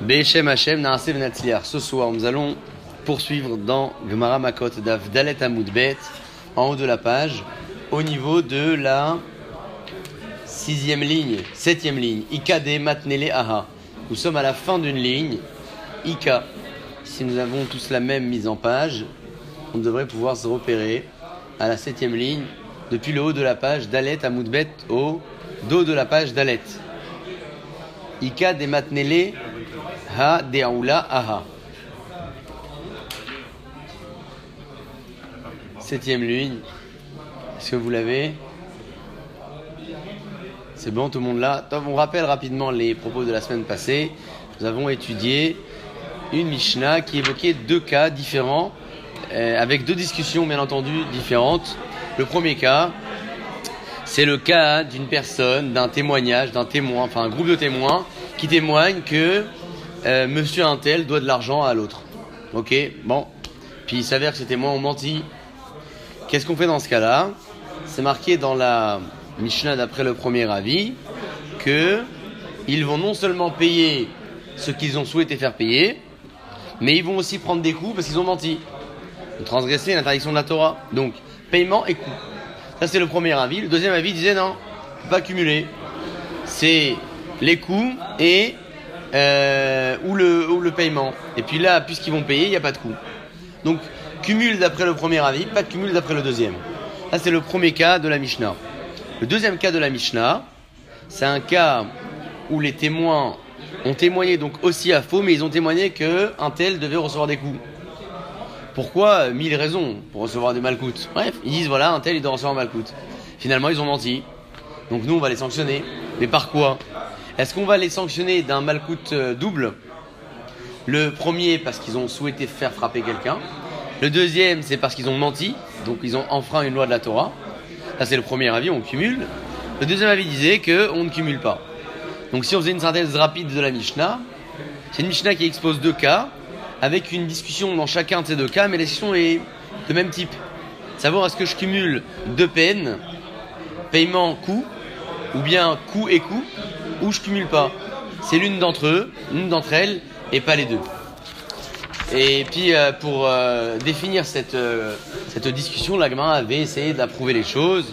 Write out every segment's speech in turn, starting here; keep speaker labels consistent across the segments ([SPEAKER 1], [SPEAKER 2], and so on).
[SPEAKER 1] Be'eshem Hashem Naaseh V'Natzliach. Ce soir, nous allons poursuivre dans Gemara Makot Daf Dalet Amudbet, en haut de la page, au niveau de la sixième ligne, septième ligne. Ika de Matnele Aha. Nous sommes à la fin d'une ligne. Ika. Si nous avons tous la même mise en page, on devrait pouvoir se repérer à la septième ligne depuis le haut de la page Dalet Amudbet au dos de la page Dalet. Ika Matnele Ha Deaoula Aha. Septième ligne. Est-ce que vous l'avez? C'est bon, tout le monde là On rappelle rapidement les propos de la semaine passée. Nous avons étudié une Mishnah qui évoquait deux cas différents, euh, avec deux discussions bien entendu différentes. Le premier cas, c'est le cas d'une personne, d'un témoignage, d'un témoin, enfin un groupe de témoins qui témoignent que euh, monsieur Intel doit de l'argent à l'autre. Ok, bon. Puis il s'avère que ces témoins ont menti. Qu'est-ce qu'on fait dans ce cas-là? C'est marqué dans la Mishnah d'après le premier avis que ils vont non seulement payer ce qu'ils ont souhaité faire payer, mais ils vont aussi prendre des coups parce qu'ils ont menti. Ils ont transgressé l'interdiction de la Torah. Donc, paiement et coût. Ça, c'est le premier avis. Le deuxième avis disait non, pas cumuler. C'est les coûts et euh, ou, le, ou le paiement. Et puis là, puisqu'ils vont payer, il n'y a pas de coût. Donc, cumule d'après le premier avis, pas de cumul d'après le deuxième. Ça, c'est le premier cas de la Mishnah. Le deuxième cas de la Mishnah, c'est un cas où les témoins ont témoigné donc aussi à faux, mais ils ont témoigné qu'un tel devait recevoir des coups. Pourquoi Mille raisons pour recevoir des malcoutes. Bref, ils disent voilà, un tel il doit recevoir un malcoute. Finalement, ils ont menti. Donc nous, on va les sanctionner. Mais par quoi Est-ce qu'on va les sanctionner d'un malcoute euh, double? Le premier, parce qu'ils ont souhaité faire frapper quelqu'un. Le deuxième, c'est parce qu'ils ont menti. Donc ils ont enfreint une loi de la Torah. Ça, c'est le premier avis, on cumule. Le deuxième avis disait qu'on ne cumule pas. Donc si on faisait une synthèse rapide de la Mishnah, c'est une Mishnah qui expose deux cas, avec une discussion dans chacun de ces deux cas, mais la discussion est de même type. Savoir est-ce que je cumule deux peines, paiement, coût, ou bien coût et coût, ou je cumule pas. C'est l'une d'entre eux, l'une d'entre elles, et pas les deux. Et puis euh, pour euh, définir cette, euh, cette discussion, l'Agma avait essayé d'approuver les choses.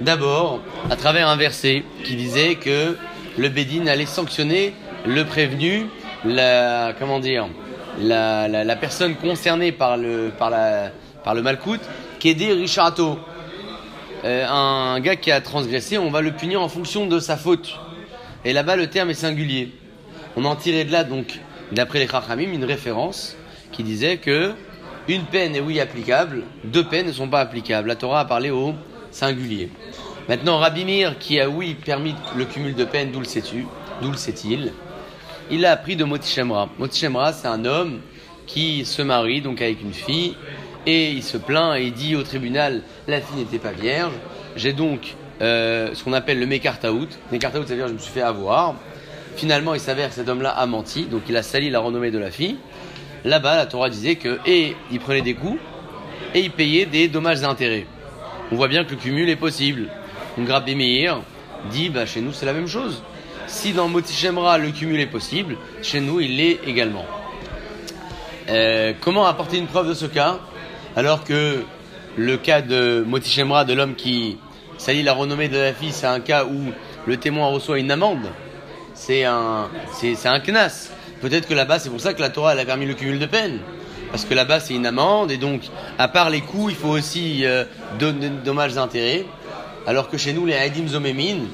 [SPEAKER 1] D'abord, à travers un verset qui disait que le Bédine allait sanctionner le prévenu, la, comment dire, la, personne concernée par le, par malcoute, qui est dit Richardo. Un gars qui a transgressé, on va le punir en fonction de sa faute. Et là-bas, le terme est singulier. On en tirait de là, donc, d'après les Chachamim, une référence qui disait que une peine est oui applicable, deux peines ne sont pas applicables. La Torah a parlé au singulier. Maintenant, Rabbi Meir, qui a oui permis le cumul de peines, d'où le sais-tu sait-il Il a appris de Motichemra. Motichemra, c'est un homme qui se marie donc avec une fille et il se plaint et il dit au tribunal la fille n'était pas vierge. J'ai donc euh, ce qu'on appelle le Mekartaout. Mekartaout, ça veut dire je me suis fait avoir. Finalement, il s'avère que cet homme-là a menti, donc il a sali la renommée de la fille. Là-bas, la Torah disait que et il prenait des coups et il payait des dommages et intérêts. On voit bien que le cumul est possible. Donc Rabbi Meir dit bah, chez nous c'est la même chose. Si dans Motichemra le cumul est possible, chez nous il l'est également. Euh, comment apporter une preuve de ce cas alors que le cas de Motichemra, de l'homme qui salit la renommée de la fille, c'est un cas où le témoin reçoit une amende. C'est un, c'est, un knas. Peut-être que là-bas, c'est pour ça que la Torah a permis le cumul de peine. Parce que là-bas, c'est une amende, et donc, à part les coûts, il faut aussi euh, donner dommages intérêts. Alors que chez nous, les Haïdim Zomémin,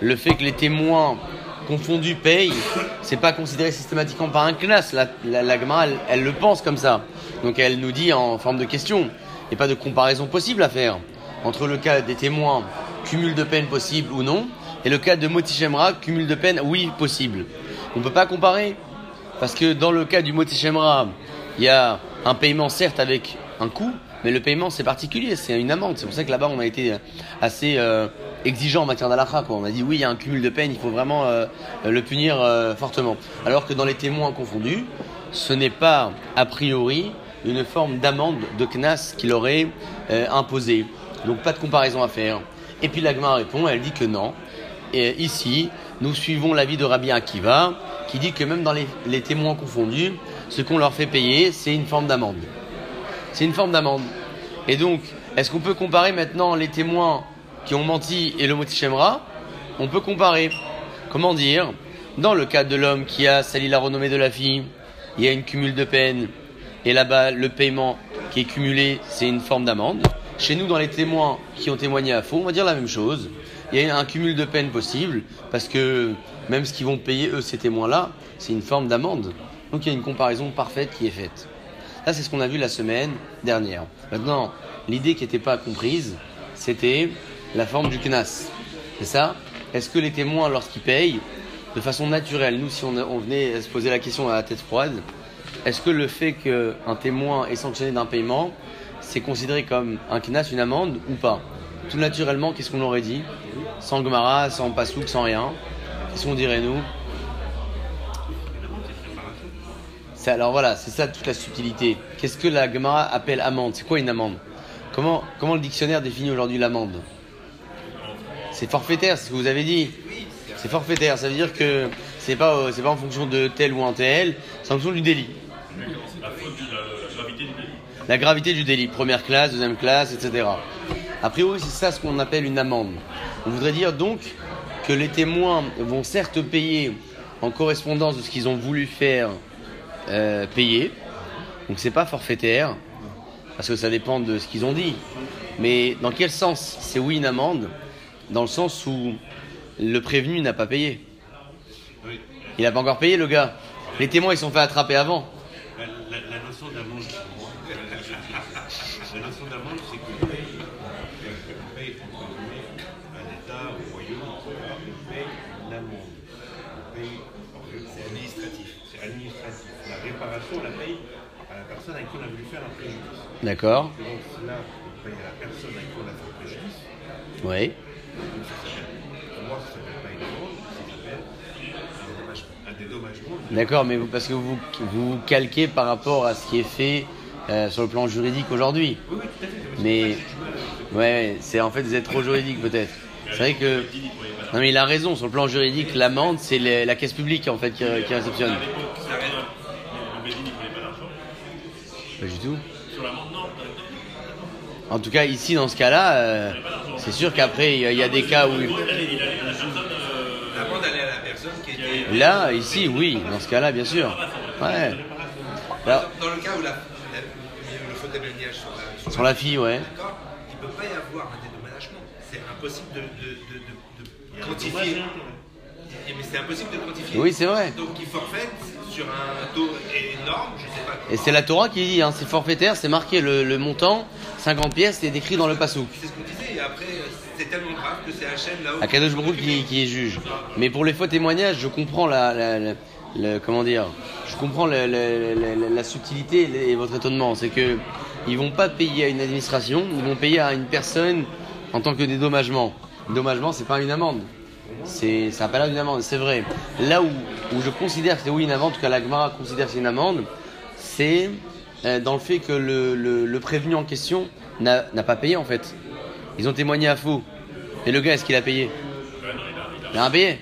[SPEAKER 1] le fait que les témoins confondus payent, c'est pas considéré systématiquement par un classe. La, la, elle, elle, le pense comme ça. Donc elle nous dit en forme de question. Il n'y a pas de comparaison possible à faire entre le cas des témoins, cumul de peine possible ou non, et le cas de Motichemra, cumul de peine, oui, possible. On ne peut pas comparer. Parce que dans le cas du Motichemra, il y a un paiement certes avec un coût, mais le paiement c'est particulier, c'est une amende. C'est pour ça que là-bas on a été assez euh, exigeant en matière d'alakha. On a dit oui, il y a un cumul de peine, il faut vraiment euh, le punir euh, fortement. Alors que dans les témoins confondus, ce n'est pas a priori une forme d'amende de knas qu'il aurait imposé. Donc pas de comparaison à faire. Et puis l'agma répond, elle dit que non. Et ici, nous suivons l'avis de Rabbi Akiva qui dit que même dans les, témoins confondus, ce qu'on leur fait payer, c'est une forme d'amende. C'est une forme d'amende. Et donc, est-ce qu'on peut comparer maintenant les témoins qui ont menti et le Shemra? On peut comparer. Comment dire? Dans le cas de l'homme qui a sali la renommée de la fille, il y a une cumule de peine. Et là-bas, le paiement qui est cumulé, c'est une forme d'amende. Chez nous, dans les témoins qui ont témoigné à faux, on va dire la même chose. Il y a un cumul de peine possible, parce que même ce qu'ils vont payer, eux, ces témoins-là, c'est une forme d'amende. Donc il y a une comparaison parfaite qui est faite. Ça, c'est ce qu'on a vu la semaine dernière. Maintenant, l'idée qui n'était pas comprise, c'était la forme du knas. C'est ça? Est-ce que les témoins, lorsqu'ils payent, de façon naturelle, nous, si on venait se poser la question à la tête froide, est-ce que le fait qu'un témoin est sanctionné d'un paiement, c'est considéré comme un knas, une amende ou pas? Tout naturellement, qu'est-ce qu'on aurait dit? Sans gomara, sans pasouk, sans rien. Qu'est-ce qu'on dirait nous? Alors voilà, c'est ça toute la subtilité. Qu'est-ce que la Gemara appelle amende? C'est quoi une amende? Comment, comment le dictionnaire définit aujourd'hui l'amende? C'est forfaitaire, c'est ce que vous avez dit. C'est forfaitaire, ça veut dire que c'est pas, euh, pas en fonction de tel ou un tel, c'est en fonction du délit. La gravité du délit, première classe, deuxième classe, etc. A priori, c'est ça ce qu'on appelle une amende. On voudrait dire donc que les témoins vont certes payer en correspondance de ce qu'ils ont voulu faire euh, payé. Donc c'est pas forfaitaire, parce que ça dépend de ce qu'ils ont dit. Mais dans quel sens? C'est oui une amende Dans le sens où le prévenu n'a pas payé. Il n'a pas encore payé le gars. Les témoins ils sont fait attraper avant.
[SPEAKER 2] La, notion d'amende, la notion d'amende, c'est que on paye un État, au royaume, on paye une amende. On paye, c'est administratif. C'est administratif réparation, on la paye à la personne avec qui on a voulu faire un préjudice.
[SPEAKER 1] D'accord.
[SPEAKER 2] Donc là, on paye à la personne avec qui on a fait le préjudice.
[SPEAKER 1] Oui.
[SPEAKER 2] Donc ça s'appelle, pour moi, ça s'appelle pas une amende, ça s'appelle un dédommagement.
[SPEAKER 1] D'accord, mais vous, parce que vous vous calquez par rapport à ce qui est fait euh, sur le plan juridique aujourd'hui.
[SPEAKER 2] Oui, oui, tout à fait.
[SPEAKER 1] Mais, ouais, c'est en fait vous êtes trop juridique peut-être. C'est vrai que. Non, mais il a raison, sur le plan juridique, l'amende, c'est la caisse publique en fait qui, qui réceptionne. Pas du tout. En tout cas, ici, dans ce cas-là, euh, c'est sûr qu'après, il y, a des cas où.
[SPEAKER 2] L'amende allait à la personne qui était.
[SPEAKER 1] Là, ici, oui, dans ce cas-là, bien sûr. Ouais.
[SPEAKER 2] Alors, dans le cas où la, le fauteuil de liage sur
[SPEAKER 1] la, sur, la fille, ouais.
[SPEAKER 2] Il ne peut pas y avoir un dédommagement. C'est impossible de, de, de, de quantifier. Mais c'est impossible de quantifier.
[SPEAKER 1] Oui, c'est vrai.
[SPEAKER 2] Donc il forfait sur un taux énorme, je sais pas.
[SPEAKER 1] Et c'est la Torah qui dit, hein, c'est forfaitaire, c'est marqué le, le, montant, 50 pièces, c'est décrit dans le pasouk.
[SPEAKER 2] C'est ce qu'on disait, et après, c'est tellement grave que c'est Hachem là-haut.
[SPEAKER 1] Akadosh Baruch qui, qui est juge. Mais pour les faux témoignages, je comprends la, la, la, comment dire, je comprends la, subtilité et votre étonnement. C'est que ils vont pas payer à une administration, ils vont payer à une personne en tant que dédommagement. Dédommagement, c'est pas une amende. C'est, ça n'a pas d'une amende, c'est vrai. Là où, je considère que c'est oui une amende, cas la Gemara considère que c'est une amende, c'est euh, dans le fait que le, le, prévenu en question n'a, pas payé en fait. Ils ont témoigné à faux. Et le gars, est-ce qu'il a payé? Il a rien payé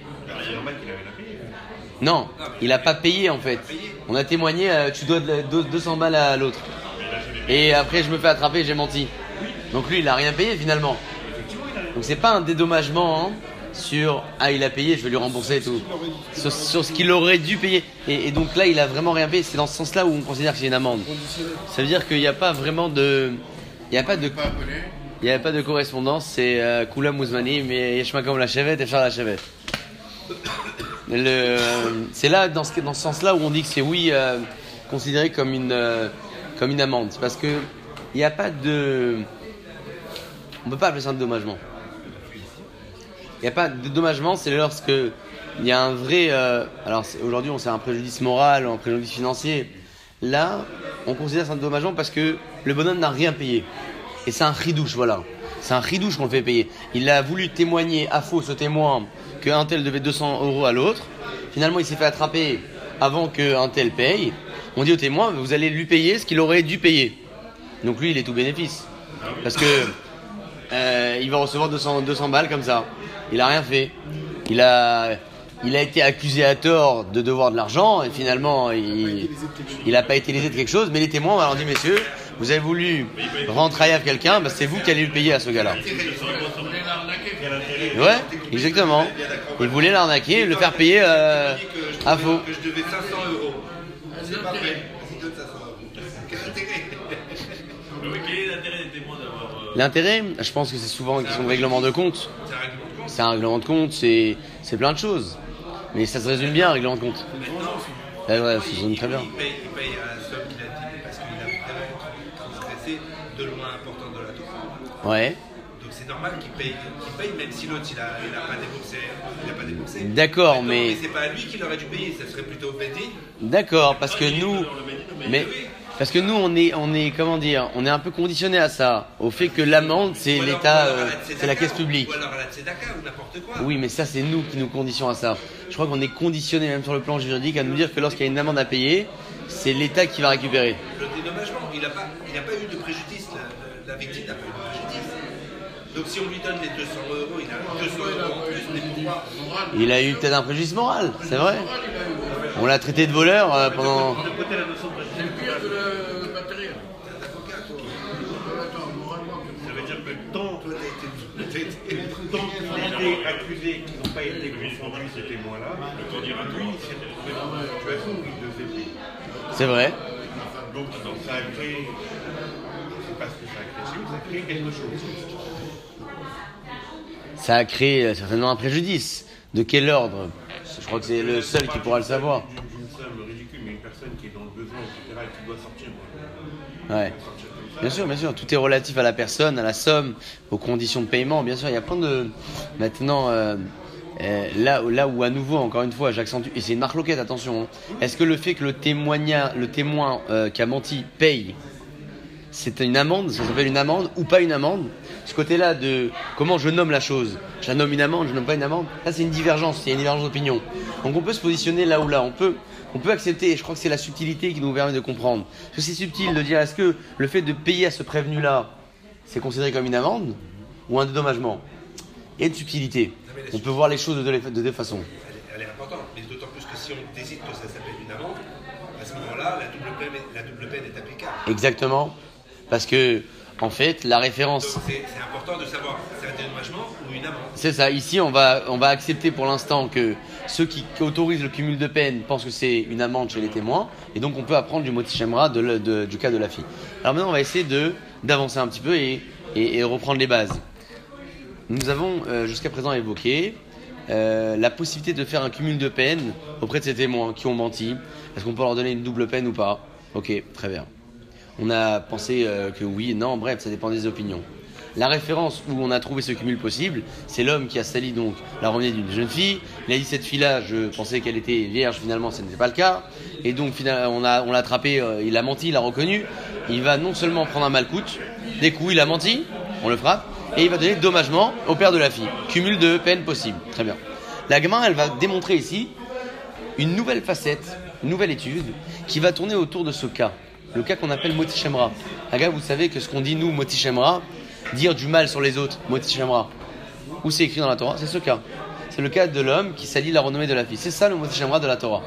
[SPEAKER 1] Non, il n'a pas payé en fait. On a témoigné, euh, tu dois 200 balles à l'autre. Et après, je me fais attraper, j'ai menti. Donc lui, il n'a rien payé finalement. Donc c'est pas un dédommagement. Hein sur ah il a payé, je vais lui rembourser et tout. Sur, ce qu'il aurait dû payer. Et, donc là il a vraiment rien payé. C'est dans ce sens-là où on considère que c'est une amende. Ça veut dire qu'il n'y a pas vraiment de, il n'y a pas de, il y a pas de correspondance. C'est euh, Kula Mouzmani, mais Yeshma comme la chevette et faire la chevette. C'est là dans ce, dans ce sens-là où on dit que c'est oui euh, considéré comme une euh, comme une amende. Parce que il n'y a pas de, on peut pas appeler ça un dommagement. Il n'y a pas de dédommagement, c'est lorsque il y a un vrai. Euh, alors aujourd'hui, on sait un préjudice moral un préjudice financier. Là, on considère ça un dédommagement parce que le bonhomme n'a rien payé. Et c'est un ridouche, voilà. C'est un ridouche qu'on le fait payer. Il a voulu témoigner à faux, ce témoin, qu'un tel devait 200 euros à l'autre. Finalement, il s'est fait attraper avant qu'un tel paye. On dit au témoin, vous allez lui payer ce qu'il aurait dû payer. Donc lui, il est tout bénéfice. Parce que euh, il va recevoir 200, 200 balles comme ça. Il a rien fait. Il a, il a été accusé à tort de devoir de l'argent et finalement il n'a pas été lésé de quelque chose, mais les témoins ont dit messieurs, vous avez voulu rendre à quelqu'un, bah, c'est vous qui allez le payer à ce gars-là. Ouais, exactement. Il voulait l'arnaquer, le faire payer euh, à faux.
[SPEAKER 3] Que je devais 500 euros. C'est pas vrai.
[SPEAKER 2] Quel est l'intérêt des témoins d'avoir.
[SPEAKER 1] L'intérêt, je pense que c'est souvent une question de règlement de compte.
[SPEAKER 3] C'est un règlement de compte.
[SPEAKER 1] C'est plein de choses. Mais ça se résume bien, un règlement de compte. Ouais, ouais, ça se résume très bien.
[SPEAKER 3] Il paye, il paye à la somme qu'il a dit parce qu'il a vraiment transgressé de loin important de la Torah.
[SPEAKER 1] Ouais.
[SPEAKER 3] Donc c'est normal qu'il paye, qu'il paye même si l'autre il a, il a pas déboursé. Il a pas déboursé.
[SPEAKER 1] D'accord,
[SPEAKER 3] Maintenant,
[SPEAKER 1] mais-
[SPEAKER 3] c'est pas à lui qu'il aurait dû payer, ça serait plutôt au.
[SPEAKER 1] D'accord, parce que nous, mais parce que nous, on est, on est, comment dire, on est un peu conditionné à ça, au fait que l'amende, c'est l'État, euh, c'est la caisse publique.
[SPEAKER 3] Ou alors à la Tzedaka ou n'importe quoi.
[SPEAKER 1] Oui, mais ça, c'est nous qui nous conditionnons à ça. Je crois qu'on est conditionné, même sur le plan juridique, à nous dire que lorsqu'il y a une amende à payer, c'est l'État qui va récupérer.
[SPEAKER 3] Le dédommagement, il n'a pas, il a pas eu de préjudice. La, la victime n'a pas eu de préjudice. Donc si on lui donne les 200 euros, il a 200 euros en plus. Mais pourquoi?
[SPEAKER 1] Il a eu peut-être un préjudice moral, c'est vrai. On l'a traité de voleur pendant.
[SPEAKER 2] De la préjudice, ça veut dire que tant
[SPEAKER 3] Toi, t'as été- t'as été-
[SPEAKER 2] tant qu'il a été accusé qu'ils n'ont pas été confondus ces témoins-là, lui, il s'est retrouvé dans une situation où il devait payer.
[SPEAKER 1] C'est vrai.
[SPEAKER 2] Donc ça a créé, je ne sais pas ce que ça a créé vous, ça a créé quelque chose.
[SPEAKER 1] Ça a créé euh, certainement un préjudice. De quel ordre? Je crois que c'est le seul qui pourra le savoir.
[SPEAKER 2] D'une d'une somme ridicule, mais une personne qui est dans le besoin, etc., et qui doit sortir.
[SPEAKER 1] Ouais. Bien sûr, bien sûr, tout est relatif à la personne, à la somme, aux conditions de paiement. Bien sûr, il y a plein de. Maintenant, euh, euh, là, où- là où à nouveau, encore une fois, j'accentue, et c'est une marque loquette, attention. hein. Est-ce que le fait que le, le témoin euh, qui a menti paye, c'est une amende, ça s'appelle une amende ou pas une amende Ce côté-là de comment je nomme la chose, je la nomme une amende, je nomme pas une amende, là c'est une divergence, il y a une divergence d'opinion. Donc on peut se positionner là ou là, on peut, on peut accepter, et je crois que c'est la subtilité qui nous permet de comprendre. Parce que c'est subtil de dire est-ce que le fait de payer à ce prévenu-là, c'est considéré comme une amende ou un dédommagement? Il y a une subtilité. On peut voir les choses de deux, de deux façons.
[SPEAKER 3] Elle est, elle est importante, mais d'autant plus que si on décide que ça s'appelle une amende, à ce moment-là, la double peine, est- la double peine est applicable.
[SPEAKER 1] Exactement. Parce que, en fait, la référence.
[SPEAKER 3] C'est important de savoir, c'est un dédommagement ou une amende.
[SPEAKER 1] C'est ça. Ici, on va, on va accepter pour l'instant que ceux qui, autorisent le cumul de peine pensent que c'est une amende chez les témoins. Et donc, on peut apprendre du moti shemra de du cas de la fille. Alors maintenant, on va essayer de d'avancer un petit peu et, et- et reprendre les bases. Nous avons euh, jusqu'à présent évoqué euh, la possibilité de faire un cumul de peine auprès de ces témoins qui ont menti. Est-ce qu'on peut leur donner une double peine ou pas? Ok, très bien. On a pensé euh, que oui, non, bref, ça dépend des opinions. La référence où on a trouvé ce cumul possible, c'est l'homme qui a sali donc la revenue d'une jeune fille. Il a dit cette fille-là, je pensais qu'elle était vierge, finalement ce n'était pas le cas. Et donc on l'a attrapé, euh, il a menti, il a reconnu. Il va non seulement prendre un malcoute, des coups il a menti, on le frappe, et il va donner dommagement au père de la fille. Cumul de peine possible. Très bien. La gamin, elle va démontrer ici une nouvelle facette, une nouvelle étude qui va tourner autour de ce cas. Le cas qu'on appelle Moti Shemra. Aga, vous savez que ce qu'on dit nous, Moti Shemra, dire du mal sur les autres, Moti Shemra, où c'est écrit dans la Torah, c'est ce cas. C'est le cas de l'homme qui salit la renommée de la fille. C'est ça le Moti Shemra de la Torah.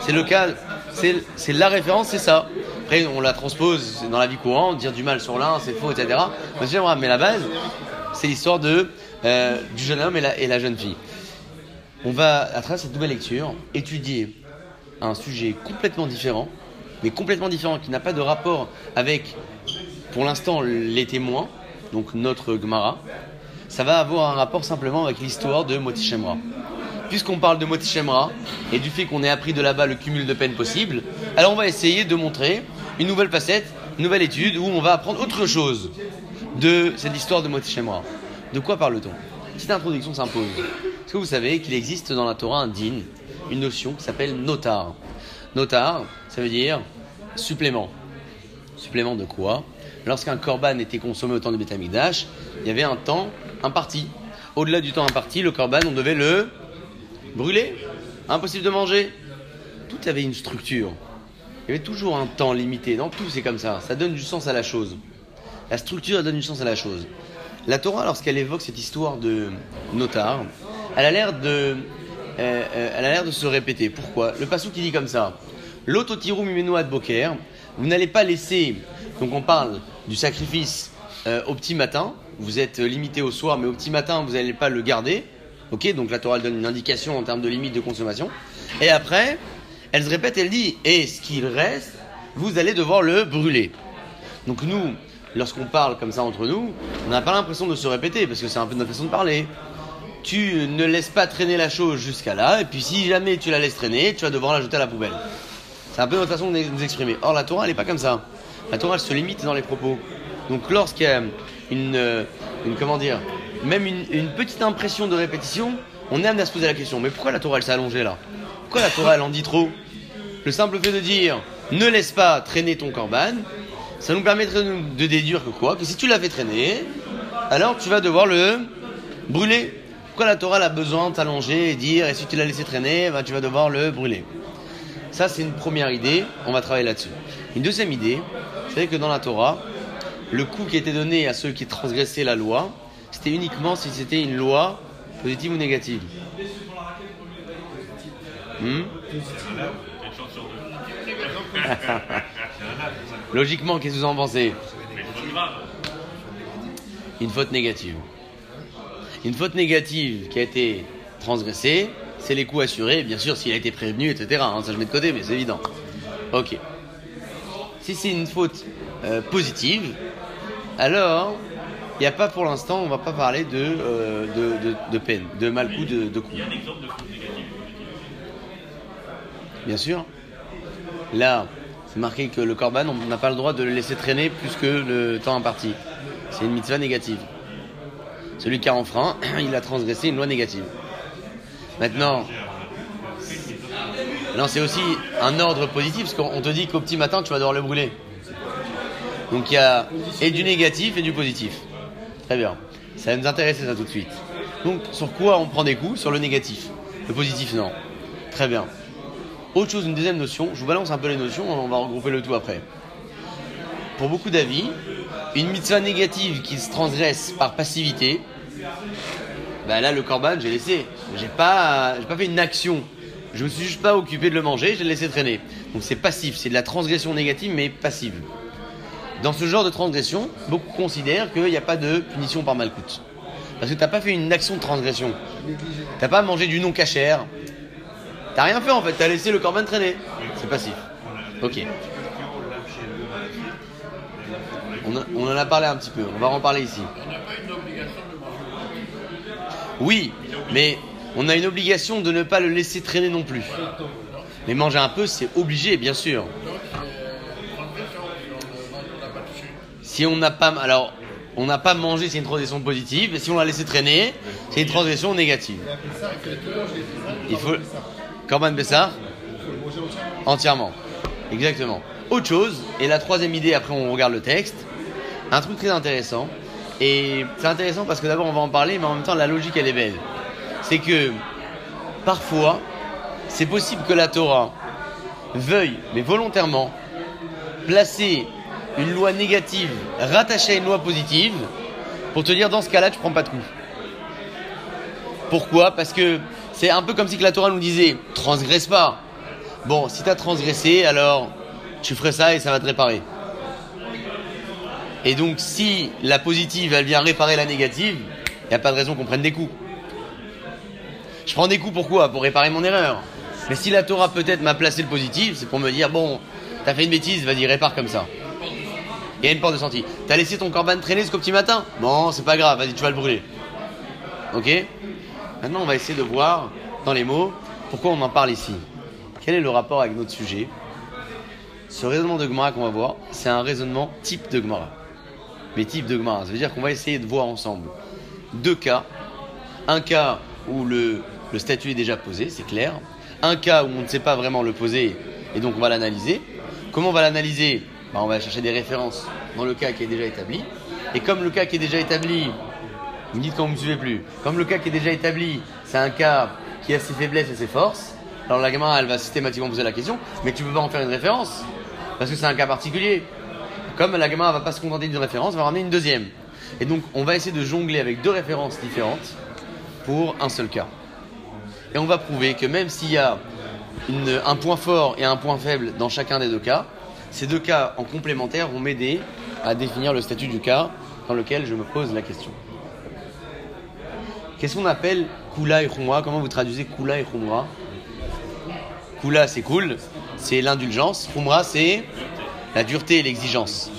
[SPEAKER 1] C'est le cas, c'est la référence, c'est ça. Après, on la transpose dans la vie courante, dire du mal sur l'un, c'est faux, etc. Moti Shemra, mais la base, c'est l'histoire euh, du jeune homme et la, et la jeune fille. On va, à travers cette nouvelle lecture, étudier un sujet complètement différent, mais complètement différent, qui n'a pas de rapport avec, pour l'instant, les témoins, donc notre Gemara. Ça va avoir un rapport simplement avec l'histoire de Moti Shemra. Puisqu'on parle de Moti Shemra et du fait qu'on ait appris de là-bas le cumul de peine possible, alors on va essayer de montrer une nouvelle facette, une nouvelle étude où on va apprendre autre chose de cette histoire de Moti Shemra. De quoi parle-t-on? Petite introduction s'impose. Est-ce que vous savez qu'il existe dans la Torah un din, une notion qui s'appelle notar? Notar, ça veut dire supplément. Supplément de quoi Lorsqu'un korban était consommé au temps du Beth Amikdash, il y avait un temps imparti. Au-delà du temps imparti, le korban, on devait le brûler. Impossible de manger. Tout avait une structure. Il y avait toujours un temps limité. Dans tout, c'est comme ça. Ça donne du sens à la chose. La structure donne du sens à la chose. La Torah, lorsqu'elle évoque cette histoire de notar, elle a l'air de euh, euh, elle a l'air de se répéter. Pourquoi? Le passou qui dit comme ça L'autotirou mimeno ad boker, vous n'allez pas laisser. Donc on parle du sacrifice euh, au petit matin. Vous êtes limité au soir, mais au petit matin, vous n'allez pas le garder. Ok, donc la Torah donne une indication en termes de limite de consommation. Et après, elle se répète, elle dit Et ce qu'il reste, vous allez devoir le brûler. Donc nous, lorsqu'on parle comme ça entre nous, on n'a pas l'impression de se répéter, parce que c'est un peu notre façon de parler. Tu ne laisses pas traîner la chose jusqu'à là, et puis si jamais tu la laisses traîner, tu vas devoir la jeter à la poubelle. C'est un peu notre façon de nous exprimer. Or, la Torah, elle n'est pas comme ça. La Torah, se limite dans les propos. Donc, lorsqu'il y a une, euh, une, comment dire, même une, petite impression de répétition, on est amené à se poser la question, mais pourquoi la Torah, elle s'est allongée là? Pourquoi la Torah, elle en dit trop? Le simple fait de dire, ne laisse pas traîner ton corban, ça nous permettrait de déduire que quoi? Que si tu l'as fait traîner, alors tu vas devoir le brûler. Pourquoi la Torah a besoin de t'allonger et dire, et si tu l'as laissé traîner, ben, tu vas devoir le brûler? Ça, c'est une première idée, on va travailler là-dessus. Une deuxième idée, c'est que dans la Torah, le coup qui était donné à ceux qui transgressaient la loi, c'était uniquement si c'était une loi positive ou négative. Hmm Logiquement, qu'est-ce que vous en pensez Une faute négative. Une faute négative qui a été transgressée, c'est les coûts assurés, bien sûr, s'il a été prévenu, etc. hein, ça je mets de côté, mais c'est évident. Ok. Si c'est une faute euh, positive, alors, il n'y a pas pour l'instant, on va pas parler de, euh, de, de, de peine, de mal coup, de, de coup.
[SPEAKER 4] Il y a un exemple de faute négative.
[SPEAKER 1] Bien sûr. Là, c'est marqué que le korban, on n'a pas le droit de le laisser traîner plus que le temps imparti. C'est une mitzvah négative. Celui qui a enfreint, il a transgressé une loi négative. Maintenant, c'est aussi un ordre positif, parce qu'on te dit qu'au petit matin, tu vas devoir le brûler. Donc il y a et du négatif et du positif. Très bien. Ça va nous intéresser ça tout de suite. Donc sur quoi on prend des coups? Sur le négatif. Le positif, non. Très bien. Autre chose, une deuxième notion, je vous balance un peu les notions, on va regrouper le tout après. Pour beaucoup d'avis, une mitzvah négative qui se transgresse par passivité, bah là le korban j'ai laissé. J'ai pas, j'ai pas fait une action. Je me suis juste pas occupé de le manger, je l'ai laissé traîner. Donc c'est passif, c'est de la transgression négative mais passive. Dans ce genre de transgression, beaucoup considèrent qu'il n'y a pas de punition par malcoute. Parce que tu n'as pas fait une action de transgression. T'as pas mangé du non cachère. T'as rien fait en fait, t'as laissé le corban traîner. C'est passif. Ok. On, on en a parlé un petit peu, on va en parler ici.
[SPEAKER 4] On n'a pas une obligation de manger.
[SPEAKER 1] Oui, mais on a une obligation de ne pas le laisser traîner non plus. Mais manger un peu, c'est obligé, bien sûr.
[SPEAKER 4] Si on
[SPEAKER 1] n'a pas, alors, on n'a pas mangé, c'est une transgression positive. Et si on l'a laissé traîner, c'est une transgression négative. Il faut, Corban Bessar Entièrement. Exactement. Autre chose, et la troisième idée, après on regarde le texte, un truc très intéressant. Et c'est intéressant parce que d'abord on va en parler, mais en même temps la logique elle est belle. C'est que parfois, c'est possible que la Torah veuille, mais volontairement, placer une loi négative rattachée à une loi positive pour te dire dans ce cas-là tu prends pas de coup. Pourquoi? Parce que c'est un peu comme si la Torah nous disait transgresse pas. Bon, si tu as transgressé, alors tu ferais ça et ça va te réparer. Et donc, si la positive, elle vient réparer la négative, il n'y a pas de raison qu'on prenne des coups. Je prends des coups pourquoi? Pour réparer mon erreur. Mais si la Torah peut-être m'a placé le positif, c'est pour me dire bon, t'as fait une bêtise, vas-y, répare comme ça. Il y a une porte de sortie. T'as laissé ton corban traîner jusqu'au petit matin? Bon, c'est pas grave, vas-y, tu vas le brûler. Ok? Maintenant, on va essayer de voir dans les mots pourquoi on en parle ici. Quel est le rapport avec notre sujet? Ce raisonnement de Gemara qu'on va voir, c'est un raisonnement type de Gemara. Mais type de Gemara, ça veut dire qu'on va essayer de voir ensemble deux cas. Un cas où le, statut est déjà posé, c'est clair. Un cas où on ne sait pas vraiment le poser et donc on va l'analyser. Comment on va l'analyser? Bah, On va chercher des références dans le cas qui est déjà établi. Et comme le cas qui est déjà établi, vous me dites quand vous ne me suivez plus. Comme le cas qui est déjà établi, c'est un cas qui a ses faiblesses et ses forces. Alors la gamin, elle va systématiquement poser la question, mais tu peux pas en faire une référence parce que c'est un cas particulier. Comme la gamin va pas se contenter d'une référence, va ramener une deuxième. Et donc on va essayer de jongler avec deux références différentes pour un seul cas. Et on va prouver que même s'il y a un point fort et un point faible dans chacun des deux cas, ces deux cas en complémentaire vont m'aider à définir le statut du cas dans lequel je me pose la question. Qu'est-ce qu'on appelle Kula et Khumra? Comment vous traduisez Kula et Khumra? Kula, c'est cool, c'est l'indulgence. Khumra, c'est la dureté et l'exigence.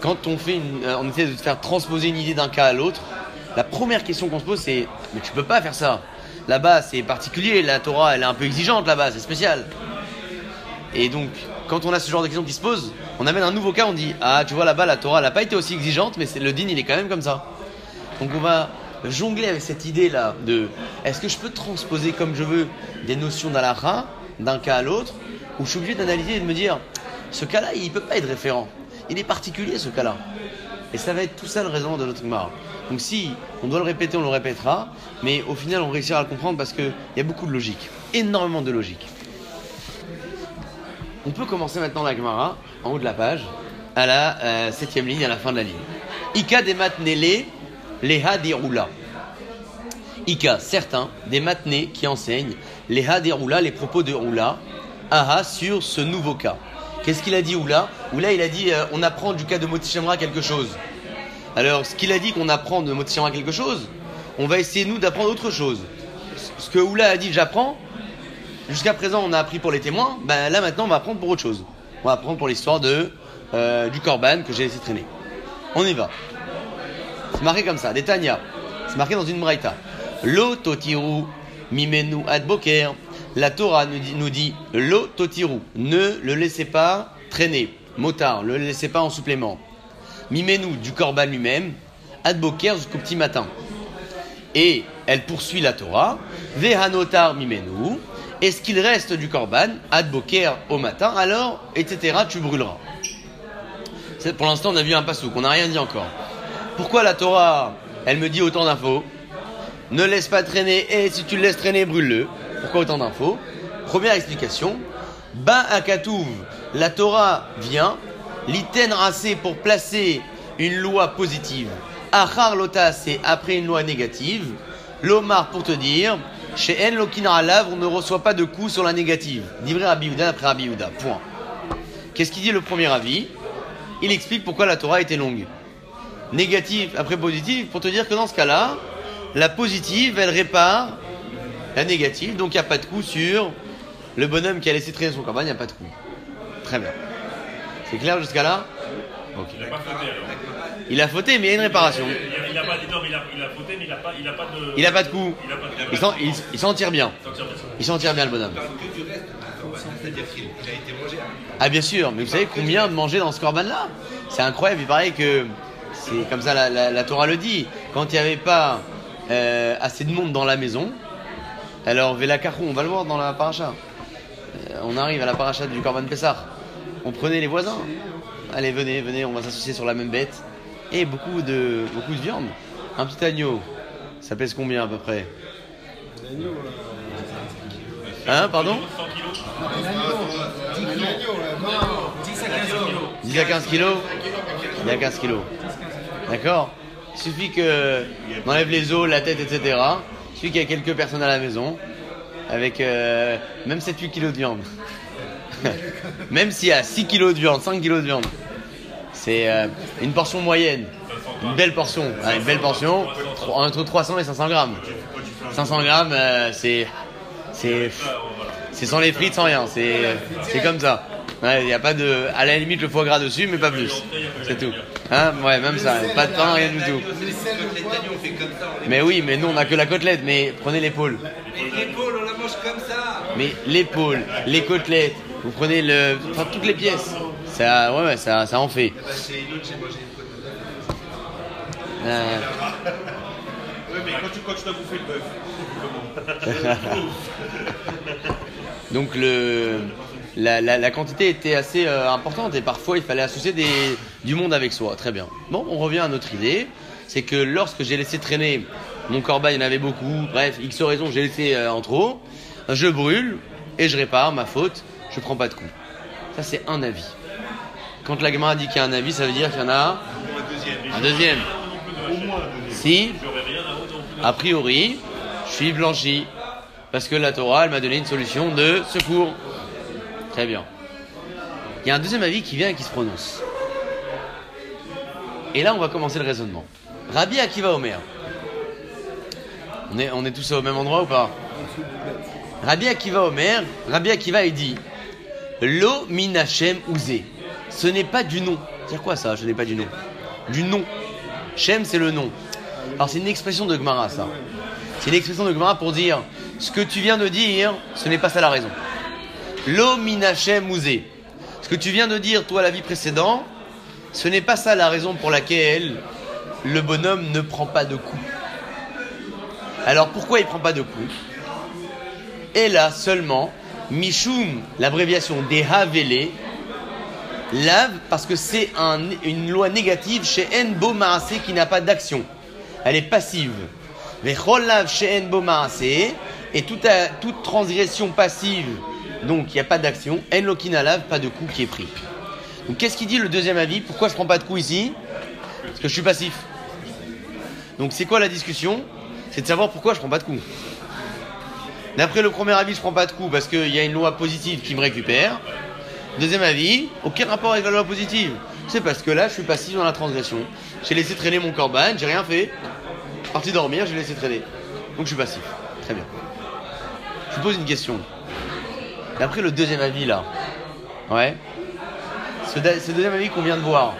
[SPEAKER 1] Quand on, fait une- euh, on essaie de faire transposer une idée d'un cas à l'autre, la première question qu'on se pose, c'est Mais tu peux pas faire ça. Là-bas, c'est particulier. La Torah, elle est un peu exigeante là-bas, c'est spécial. Et donc, quand on a ce genre de questions qui se posent, on amène un nouveau cas, on dit Ah, tu vois, là-bas, la Torah, elle n'a pas été aussi exigeante, mais le din, il est quand même comme ça. Donc, on va jongler avec cette idée-là de Est-ce que je peux transposer comme je veux des notions d'Alaha d'un cas à l'autre, ou je suis obligé d'analyser et de me dire Ce cas-là, il peut pas être référent. Il est particulier, ce cas-là. Et ça va être tout ça le raisonnement de notre Gemara. Donc si on doit le répéter, on le répétera, mais au final on réussira à le comprendre parce qu'il y a beaucoup de logique, énormément de logique. On peut commencer maintenant la Gemara, en haut de la page, à la euh, septième ligne, à la fin de la ligne. Ika des matnele, leha des roula. Ika, certains, des matnés qui enseignent leha des roula, les propos de roula, aha, sur ce nouveau cas. Qu'est-ce qu'il a dit Oula Oula, il a dit euh, on apprend du cas de Motichemra quelque chose. Alors, ce qu'il a dit qu'on apprend de Motichemra quelque chose, on va essayer nous d'apprendre autre chose. Ce que Oula a dit j'apprends, jusqu'à présent on a appris pour les témoins, ben là maintenant on va apprendre pour autre chose. On va apprendre pour l'histoire de euh, du Corban que j'ai laissé traîner. On y va. C'est marqué comme ça, des Tanya. C'est marqué dans une braïta. Lo totiru mimenu ad boker. La Torah nous dit, nous. Ne le laissez pas traîner. Motard, ne le laissez pas en supplément. Mimenu du Corban lui-même. Ad boker jusqu'au petit matin. Et elle poursuit la Torah. Vehanotar mimenu. Et ce qu'il reste du Corban, ad boker au matin, alors, etc., tu brûleras. Pour l'instant, on a vu un passouk, on n'a rien dit encore. Pourquoi la Torah, elle me dit autant d'infos? Ne laisse pas traîner, et si tu le laisses traîner, brûle-le. Pourquoi autant d'infos? Première explication. Ba akatouv, la Torah vient, l'iten racé pour placer une loi positive. Achar lota, c'est après une loi négative. L'omar pour te dire, chez En Lokin Alav, on ne reçoit pas de coup sur la négative. Rabbi Yehuda après Rabbi. Point. Qu'est-ce qu'il dit le premier avis? Il explique pourquoi la Torah était longue. Négative après positive, pour te dire que dans ce cas-là, la positive, elle répare la négative, donc il n'y a pas de coup sur le bonhomme qui a laissé traîner son corban, il n'y a pas de coup. Très bien. C'est clair jusqu'à là?
[SPEAKER 5] Il n'a pas fauté alors.
[SPEAKER 1] Il a fauté, mais il y a une réparation.
[SPEAKER 5] Il a, il a pas dit non, mais il a, il a fauté, mais il n'a pas, il a pas de.
[SPEAKER 1] Il n'a pas de coup.
[SPEAKER 5] Il a pas de.
[SPEAKER 1] Il s'en, il- il s'en tire bien. Il s'en tire bien le bonhomme.
[SPEAKER 2] que du reste de la Torah, c'est-à-dire qu'il il a été mangé.
[SPEAKER 1] Ah bien sûr, mais vous savez combien de manger dans ce corban là C'est incroyable, il paraît que c'est comme ça la, la- la Torah le dit. Quand il n'y avait pas euh, assez de monde dans la maison, alors Vela Karou, on va le voir dans la paracha. Euh, on arrive à la paracha du corban Pessah. On prenait les voisins. Allez, venez, venez, on va s'associer sur la même bête. Et beaucoup de, beaucoup de viande. Un petit agneau, ça pèse combien à peu près Hein, pardon
[SPEAKER 5] 100 kilos.
[SPEAKER 1] 10 à 15 kilos 10 à 15 kilos. D'accord Il suffit que on enlève les os, la tête, etc. Qu'il y ait quelques personnes à la maison avec euh, même 7-8 kilos de viande. même s'il y a 6 kilos de viande, 5 kilos de viande. C'est euh, une portion moyenne. Une belle portion. Une belle portion. Entre 300 et 500 grammes. 500 grammes, euh, c'est. C'est. Sans les frites, sans rien. C'est comme ça. Il n'y a pas de. À la limite, le foie gras dessus, mais pas plus. C'est tout. Hein ouais, même ça. Pas de pain, rien du tout. Mais oui, mais nous, on a que la côtelette. Mais prenez l'épaule.
[SPEAKER 2] Mais l'épaule, on la mange comme ça.
[SPEAKER 1] Mais l'épaule, les côtelettes, vous prenez le. Enfin, toutes les pièces. Ça, ouais, ouais, ça, ça en fait.
[SPEAKER 2] Bah.
[SPEAKER 1] Euh,
[SPEAKER 3] Oui, mais quand tu, quand tu dois bouffer le bœuf,
[SPEAKER 1] Donc le, la, la- la quantité était assez euh, importante et parfois il fallait associer des, du monde avec soi. Très bien. Bon, on revient à notre idée. C'est que lorsque j'ai laissé traîner mon corban, il y en avait beaucoup. Bref, X raison, j'ai laissé euh, en trop. Je brûle et je répare ma faute. Je prends pas de coup. Ça c'est un avis. Quand la Gemara dit qu'il y a un avis, ça veut dire qu'il y en a un deuxième. Si, a priori, je suis blanchi. Parce que la Torah, elle m'a donné une solution de secours. Très bien. Il y a un deuxième avis qui vient et qui se prononce. Et là, on va commencer le raisonnement. Rabbi Akiva Omer. On est, on est tous au même endroit ou pas Rabbi Akiva Omer, Rabbi Akiva, il dit Lo minachem ouzé. Ce n'est pas du nom. C'est quoi ça Ce n'est pas du nom. Du nom. Shem, c'est le nom. Alors, c'est une expression de Gemara, ça. C'est une expression de Gemara pour dire ce que tu viens de dire, ce n'est pas ça la raison. Lo minachem ouzé. Ce que tu viens de dire, toi, la vie précédente, ce n'est pas ça la raison pour laquelle le bonhomme ne prend pas de coups. Alors pourquoi il prend pas de coups? Et là seulement, Mishum, l'abréviation des lave parce que c'est un- une loi négative chez Enbo Maasé qui n'a pas d'action. Elle est passive. Lave chez Enbo Maasé, et toute transgression passive, donc il n'y a pas d'action, En Lokina lave, pas de coup qui est pris. Donc qu'est-ce qu'il dit le deuxième avis? Pourquoi je prends pas de coup ici? Parce que je suis passif. Donc c'est quoi la discussion? C'est de savoir pourquoi je prends pas de coup. D'après le premier avis, je prends pas de coup parce qu'il y a une loi positive qui me récupère. Deuxième avis, aucun rapport avec la loi positive. C'est parce que là, je suis passif dans la transgression. J'ai laissé traîner mon corban, j'ai rien fait. Parti dormir, j'ai laissé traîner. Donc je suis passif. Très bien. Je vous pose une question. D'après le deuxième avis là, ouais, ce, de- ce deuxième avis qu'on vient de voir,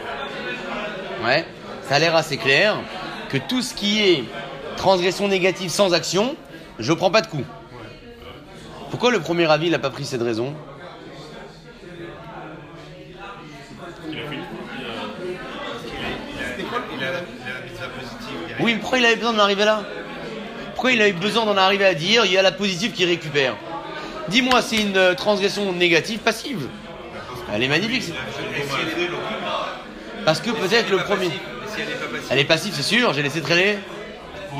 [SPEAKER 1] ouais, ça a l'air assez clair que tout ce qui est transgression négative sans action, je prends pas de coup. Pourquoi le premier avis n'a pas pris cette raison?
[SPEAKER 2] Il a la, il a la pizza positive. il y a
[SPEAKER 1] Oui, mais pourquoi il avait besoin d'en arriver là? Pourquoi il avait besoin d'en arriver à dire il y a la positive qui récupère? Dis-moi, c'est une euh, transgression négative passive. Elle est magnifique.
[SPEAKER 2] Et
[SPEAKER 1] Parce que peut-être le premier.
[SPEAKER 2] Et elle
[SPEAKER 1] est passive, c'est sûr, j'ai laissé traîner.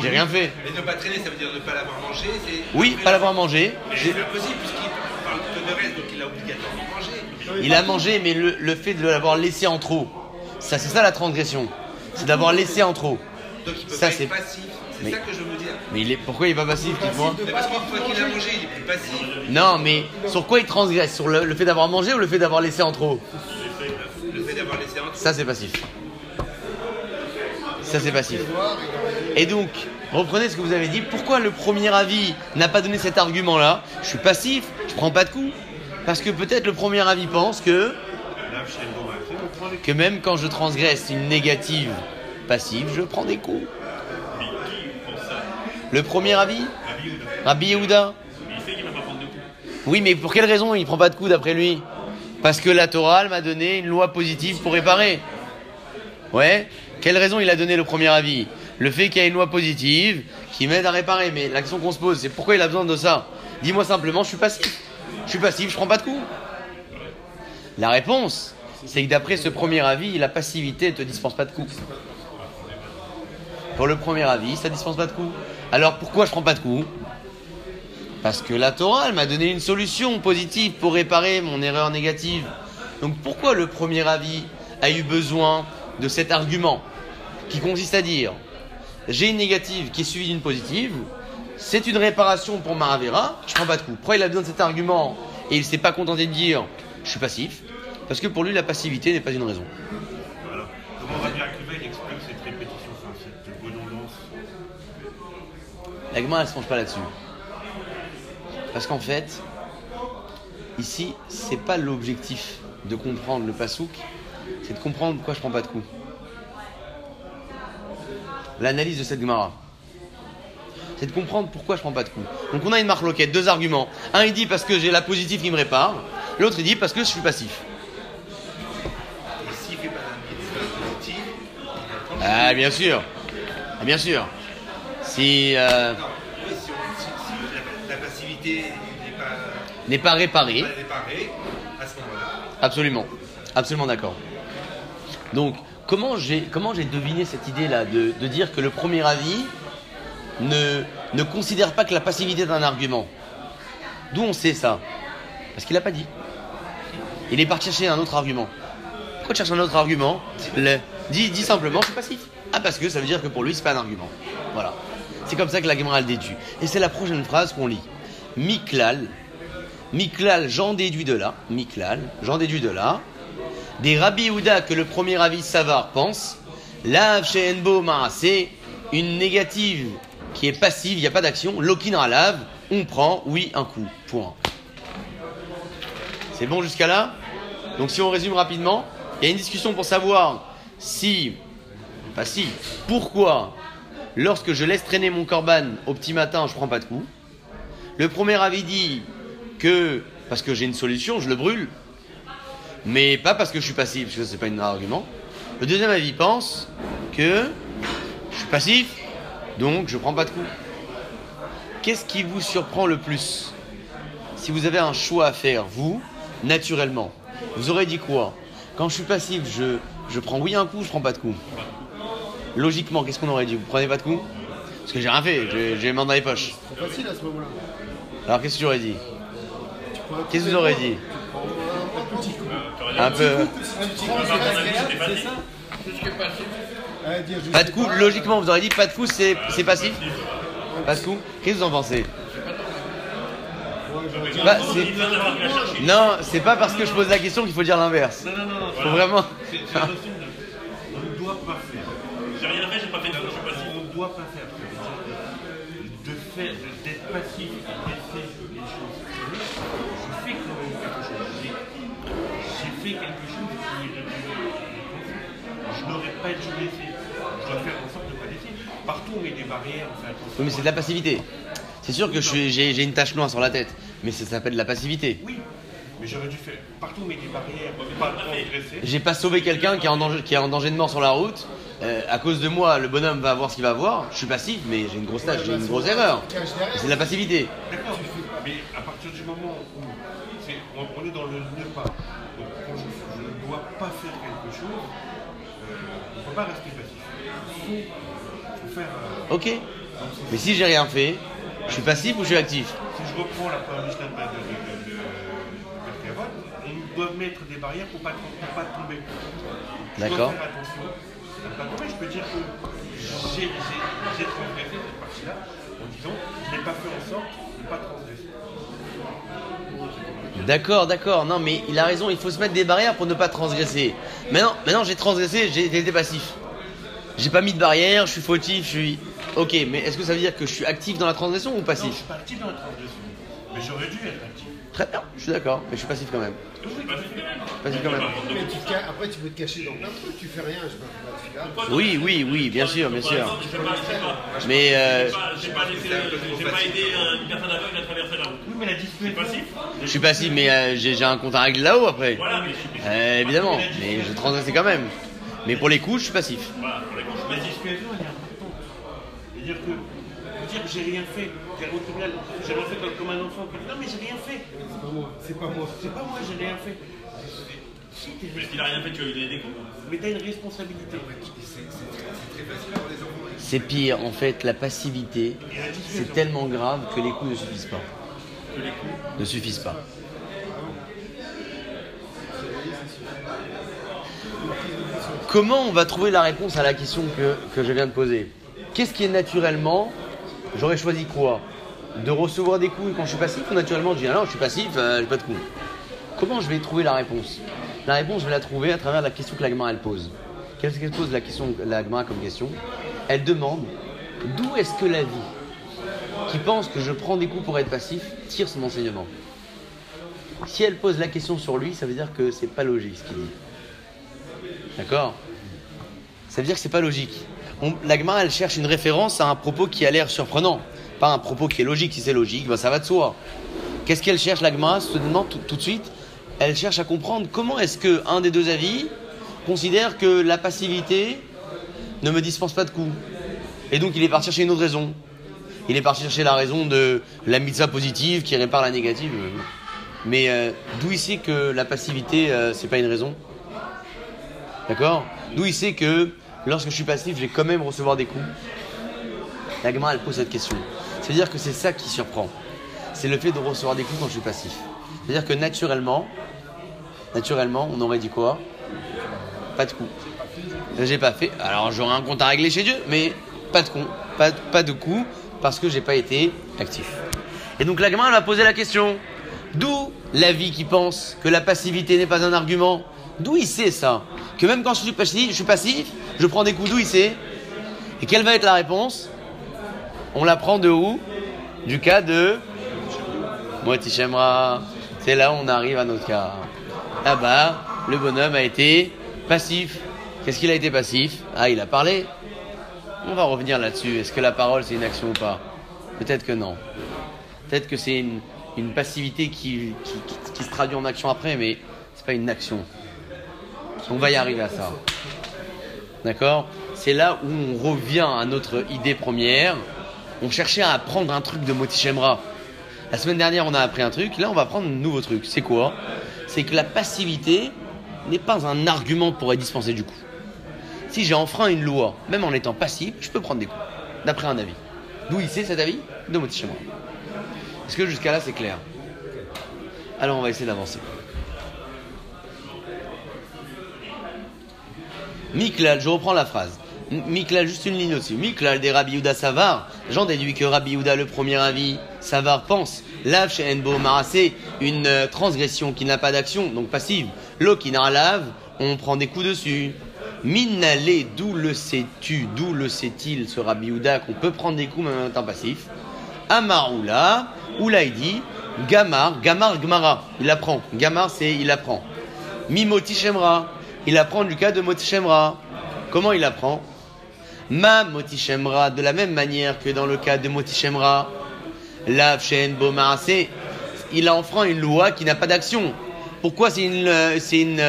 [SPEAKER 1] J'ai rien fait.
[SPEAKER 2] Mais ne pas traîner, ça veut dire ne pas l'avoir mangé.
[SPEAKER 1] Oui, pas
[SPEAKER 2] la-
[SPEAKER 1] l'avoir mangé.
[SPEAKER 2] C'est impossible puisqu'il parle que de reste, donc il a obligatoirement mangé.
[SPEAKER 1] Il a mangé, mais le, le fait de l'avoir laissé en trop, ça c'est ça la transgression. C'est d'avoir laissé en trop.
[SPEAKER 2] Donc il peut
[SPEAKER 1] Ça,
[SPEAKER 2] pas
[SPEAKER 1] c'est-
[SPEAKER 2] être passif. C'est
[SPEAKER 1] Mais-
[SPEAKER 2] ça que je veux dire.
[SPEAKER 1] Mais il est, pourquoi il est pas passif, dites-moi
[SPEAKER 2] Mais parce qu'une fois qu'il a mangé, il est plus passif.
[SPEAKER 1] Non, mais sur quoi il transgresse Sur le, le fait d'avoir mangé ou le fait d'avoir laissé en trop
[SPEAKER 2] Le fait d'avoir laissé un
[SPEAKER 1] Ça c'est passif. Ça c'est passif. Et donc, reprenez ce que vous avez dit. Pourquoi le premier avis n'a pas donné cet argument-là Je suis passif, je prends pas de coups. Parce que peut-être le premier avis pense que même quand je transgresse une négative passive, je prends des coups.
[SPEAKER 5] Mais qui pense ça
[SPEAKER 1] Le premier avis
[SPEAKER 5] Rabbi
[SPEAKER 1] Yehuda. Oui, mais pour quelle raison il prend pas de coups d'après lui? Parce que la Torah m'a donné une loi positive pour réparer. Ouais Quelle raison il a donné le premier avis? Le fait qu'il y a une loi positive qui m'aide à réparer. Mais la question qu'on se pose, c'est pourquoi il a besoin de ça? Dis-moi simplement, je suis passif. Je suis passif, je prends pas de coups. La réponse, c'est que d'après ce premier avis, la passivité ne te dispense pas de coups. Pour le premier avis, ça dispense pas de coups. Alors pourquoi je prends pas de coups parce que la Torah, m'a donné une solution positive pour réparer mon erreur négative. Donc pourquoi le premier avis a eu besoin de cet argument qui consiste à dire j'ai une négative qui est suivie d'une positive, c'est une réparation pour ma Ravera, je prends pas de coup. Pourquoi il a besoin de cet argument et il s'est pas contenté de dire je suis passif? Parce que pour lui la passivité n'est pas une raison.
[SPEAKER 2] Comment Rabbi Akiva il explique cette répétition, enfin, cette redondance
[SPEAKER 1] La Gemara, elle se penche pas là-dessus. Parce qu'en fait, ici, c'est pas l'objectif de comprendre le pasouk, c'est de comprendre pourquoi je prends pas de coups. L'analyse de cette Gemara. C'est de comprendre pourquoi je prends pas de coups. Donc on a une marque loquette, deux arguments. Un il dit parce que j'ai la positive qui me répare, l'autre il dit parce que je suis passif. Ah bien sûr. Ah, bien sûr. Si euh,
[SPEAKER 2] Non, oui, si, on- si- si la, la passivité n'est pas,
[SPEAKER 1] n'est pas réparé,
[SPEAKER 2] pas réparée, à ce moment-là,
[SPEAKER 1] Absolument, absolument d'accord. Donc, comment j'ai comment j'ai deviné cette idée-là de, de dire que le premier avis ne, ne considère pas que la passivité est un argument? D'où on sait ça? Parce qu'il n'a pas dit. Il est parti chercher un autre argument. Pourquoi tu cherches un autre argument? Le- dis, dis simplement, je suis passif. Ah, parce que ça veut dire que pour lui, c'est pas un argument. Voilà. C'est comme ça que la Gemara le détue. Et c'est la prochaine phrase qu'on lit. Miklal. Miklal, j'en déduis de là. Miklal, j'en déduis de là. Des Rabbi Yehuda que le premier avis Savar pense. Lav Shehenbo c'est une négative qui est passive, il n'y a pas d'action. Lokin lave, on prend, oui, un coup. Point. C'est bon jusqu'à là? Donc si on résume rapidement, il y a une discussion pour savoir si, pas si, pourquoi, lorsque je laisse traîner mon corban au petit matin, je prends pas de coup. Le premier avis dit que parce que j'ai une solution, je le brûle, mais pas parce que je suis passif, parce que c'est pas un argument. Le deuxième avis pense que je suis passif, donc je prends pas de coup. Qu'est-ce qui vous surprend le plus? Si vous avez un choix à faire, vous, naturellement, vous aurez dit quoi? Quand je suis passif, je, prends oui un coup, je prends pas de coup. Logiquement, qu'est-ce qu'on aurait dit Vous prenez pas de coup Parce que j'ai rien fait, j'ai j'ai les mains dans les poches.
[SPEAKER 4] C'est facile à ce moment-là.
[SPEAKER 1] Alors qu'est-ce que j'aurais dit
[SPEAKER 4] Tu un coup
[SPEAKER 1] Qu'est-ce que vous aurez
[SPEAKER 4] main,
[SPEAKER 1] dit
[SPEAKER 4] un- un petit coup.
[SPEAKER 1] Un peu.
[SPEAKER 4] Tu prends, c'est agréable, c'est ça Ah, dire, je
[SPEAKER 1] Pas de coup, logiquement, vous aurez dit pas de coup, c'est c'est passif Pas de coup Qu'est-ce que vous en pensez
[SPEAKER 4] Ouais, j'aurais dit-
[SPEAKER 1] Bah, c'est- Non, c'est pas parce que je pose la question qu'il faut dire l'inverse.
[SPEAKER 2] Non, non, non, non.
[SPEAKER 1] Faut vraiment.
[SPEAKER 2] C'est. On ne doit pas faire.
[SPEAKER 5] J'ai rien fait, j'ai pas fait de je suis passif.
[SPEAKER 2] On ne doit pas faire. De faire, d'être passif et d'essayer les choses. Je fais quand même quelque chose. J'ai j'ai fait quelque chose qui est Je n'aurais pas dû laisser. Je dois faire en sorte de ne pas laisser. Partout on met des barrières, on fait attention.
[SPEAKER 1] Oui, mais c'est de la passivité. C'est sûr que je suis- j'ai j'ai une tache noire sur la tête, mais ça s'appelle de la passivité.
[SPEAKER 2] Oui, mais j'aurais dû faire. Partout on met des barrières, pas.
[SPEAKER 1] J'ai pas sauvé quelqu'un qui est en danger, qui est en danger de mort sur la route. Euh, à cause de moi, le bonhomme va avoir ce qu'il va avoir. Je suis passif, mais j'ai une grosse tâche, j'ai une grosse erreur. C'est de la passivité.
[SPEAKER 2] D'accord, mais à partir du moment où on, on est dans le ne pas, donc quand je ne dois pas faire quelque chose, euh, on ne peut pas rester passif. Il faut, faire. euh,
[SPEAKER 1] Ok. Mais si j'ai rien fait, je suis passif ou je suis actif?
[SPEAKER 2] Si je reprends la première Mishnah de, de, on doit mettre des barrières pour ne pas, pour pas tomber.
[SPEAKER 1] D'accord.
[SPEAKER 2] attention. Pas. Je peux dire que j'ai transgressé cette partie-là en disant je n'ai pas fait en sorte de ne pas transgresser.
[SPEAKER 1] D'accord, d'accord. Non, mais il a raison. Il faut se mettre des barrières pour ne pas transgresser. Maintenant, maintenant j'ai transgressé, j'ai été passif. J'ai pas mis de barrière, je suis fautif, je suis. Ok, mais est-ce que ça veut dire que je suis actif dans la transgression ou
[SPEAKER 2] Non, je
[SPEAKER 1] passif
[SPEAKER 2] suis pas actif dans la transgression. Mais j'aurais dû être actif.
[SPEAKER 1] Très bien, je suis d'accord, mais je suis passif quand même. Passif quand même.
[SPEAKER 4] Mais tu te ca- Après, tu peux te cacher dans plein de trucs. Tu fais rien. Je sais pas.
[SPEAKER 1] Oui, oui, oui, bien sûr, bien sûr. Mais euh,
[SPEAKER 5] J'ai pas- J'ai pas laissé, j'ai pas aidé euh, une personne aveugle à traverser la route.
[SPEAKER 2] Oui, mais la
[SPEAKER 5] C'est
[SPEAKER 2] dissuasion.
[SPEAKER 5] passif.
[SPEAKER 1] je suis passif, mais euh, j'ai j'ai un compte à règle là-haut après.
[SPEAKER 5] Voilà, mais je suis
[SPEAKER 1] Euh, évidemment, mais je transgressais quand même. Mais pour les coups, je suis passif.
[SPEAKER 5] Voilà, pour les couches.
[SPEAKER 2] La dissuasion, elle est importante. C'est-à-dire que dire que j'ai rien fait, j'ai au tribunal, j'ai rien fait comme, comme un enfant qui dit non mais j'ai rien fait.
[SPEAKER 4] C'est pas moi. C'est pas moi.
[SPEAKER 2] C'est pas moi, j'ai rien fait. Si, t'es
[SPEAKER 5] Mais s'il a rien fait, tu as eu des coups.
[SPEAKER 2] mais t'as une responsabilité.
[SPEAKER 1] C'est pire, en fait, la passivité, c'est tellement grave que les coups ne suffisent pas. Ne suffisent pas. Comment on va trouver la réponse à la question que, que je viens de poser? Qu'est-ce qui est naturellement? J'aurais choisi quoi? De recevoir des coups. Quand je suis passif naturellement je dis ah non, je suis passif, euh, j'ai pas de coups. Comment je vais trouver la réponse? La réponse, je vais la trouver à travers la question que la Gemara, elle pose. Qu'est-ce qu'elle pose la question, la Gemara comme question? Elle demande d'où est-ce que la vie qui pense que je prends des coups pour être passif tire son enseignement? Si elle pose la question sur lui, ça veut dire que c'est pas logique ce qu'il dit. D'accord? Ça veut dire que c'est pas logique. On, la Gemara, elle cherche une référence à un propos qui a l'air surprenant, pas un propos qui est logique. Si c'est logique, ben ça va de soi. Qu'est-ce qu'elle cherche, la Gemara, se demande tout, de suite Elle cherche à comprendre comment est-ce que un des deux avis considère que la passivité ne me dispense pas de coups. Et donc il est parti chercher une autre raison. Il est parti chercher la raison de la mitzvah positive qui répare la négative. Mais euh, d'où il sait que la passivité, euh, c'est pas une raison? D'accord? D'où il sait que lorsque je suis passif, je vais quand même recevoir des coups? La Gemara, elle pose cette question. C'est-à-dire que c'est ça qui surprend. C'est le fait de recevoir des coups quand je suis passif. C'est-à-dire que naturellement, naturellement, on aurait dit quoi? Pas de coups. J'ai pas fait. Alors j'aurais un compte à régler chez Dieu, mais pas de con, pas, de coups parce que j'ai pas été actif. Et donc la elle va poser la question. D'où l'avis qui pense que la passivité n'est pas un argument? D'où il sait ça? Que même quand je suis passif, je suis passif, je prends des coups, d'où il sait? Et quelle va être la réponse? On la prend de où? Du cas de Moitichemra. C'est là où on arrive à notre cas. Là-bas, le bonhomme a été passif. Qu'est-ce qu'il a été passif? Ah, il a parlé. On va revenir là-dessus. Est-ce que la parole, c'est une action ou pas? Peut-être que non. Peut-être que c'est une, passivité qui, se traduit en action après, mais c'est pas une action. On va y arriver à ça. D'accord? C'est là où on revient à notre idée première. On cherchait à apprendre un truc de Motichemra. La semaine dernière, on a appris un truc. Là, on va apprendre un nouveau truc. C'est quoi? C'est que la passivité n'est pas un argument pour être dispensé du coup. Si j'ai enfreint une loi, même en étant passif, je peux prendre des coups, d'après un avis. D'où il sait cet avis? De Motichemra. Est-ce que jusqu'à là c'est clair? Alors on va essayer d'avancer. Miklal, je reprends la phrase. Miklal, juste une ligne aussi. Miklal des Rabbi Yuda Savar. J'en déduis que Rabbi Yuda, le premier avis, Savar pense. Lav chez Enbo Marase, une euh, transgression qui n'a pas d'action, donc passive. L'eau qui n'a lave, on prend des coups dessus. Minale, d'où le sais-tu, d'où le sait-il ce Rabbi Yuda qu'on peut prendre des coups même en temps passif? Amaroula, Oula il dit Gamar, Gamar Gmara, il apprend. Gamar c'est il apprend. Mimoti Shemra, il apprend du cas de Motichemra. Comment il apprend? Ma Motichemra, de la même manière que dans le cas de Motichemra, Lav Shen c'est il a enfreint une loi qui n'a pas d'action. Pourquoi c'est une, une,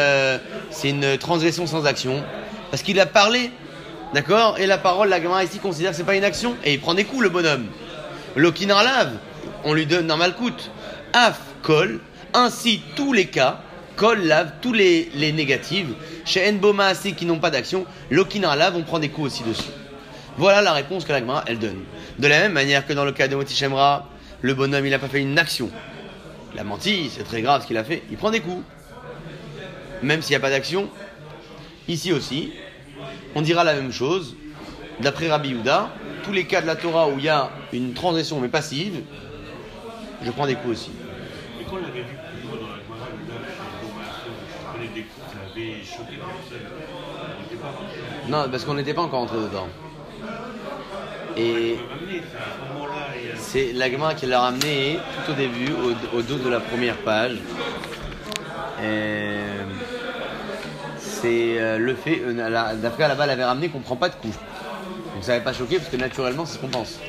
[SPEAKER 1] une transgression sans action? Parce qu'il a parlé, d'accord? Et la parole, la Gemara ici considère que c'est pas une action, et il prend des coups le bonhomme. L'okinar lave, on lui donne un malcoute. Af, kol, ainsi tous les cas, Kol lave tous les, les négatives. Chez Nboma qui n'ont pas d'action, Lokina lave, on prend des coups aussi dessus. Voilà la réponse que la elle donne. De la même manière que dans le cas de Motichemra, le bonhomme il n'a pas fait une action. Il a menti, c'est très grave ce qu'il a fait, il prend des coups. Même s'il n'y a pas d'action, ici aussi, on dira la même chose. D'après Rabbi Yuda, tous les cas de la Torah où il y a une transition mais passive, je prends des coups aussi. Non, parce qu'on n'était pas encore entré dedans. Et c'est l'agma qui l'a ramené tout au début, au, dos de la première page. C'est euh, le fait, euh, d'après là-bas, elle avait ramené qu'on ne prend pas de coups. Donc ça n'avait pas choqué parce que naturellement, c'est ce qu'on pense.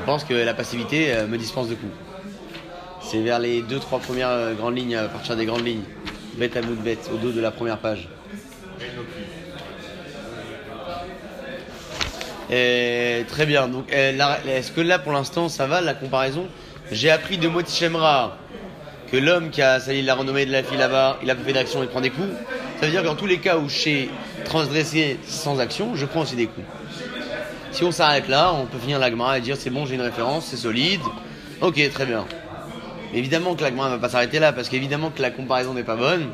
[SPEAKER 1] On pense que la passivité euh, me dispense de coups. C'est vers les deux, trois premières grandes lignes, à partir des grandes lignes. Bout de bête, au dos de la première page. très bien. Donc, est-ce que là, pour l'instant, ça va la comparaison? J'ai appris de Motichemra que l'homme qui a sali la renommée de la fille là-bas, il a fait d'action, il prend des coups. Ça veut dire que dans tous les cas où j'ai transgressé sans action, je prends aussi des coups. Si on s'arrête là, on peut finir l'agma et dire c'est bon, j'ai une référence, c'est solide. Ok, très bien. Évidemment que l'agma ne va pas s'arrêter là, parce qu'évidemment que la comparaison n'est pas bonne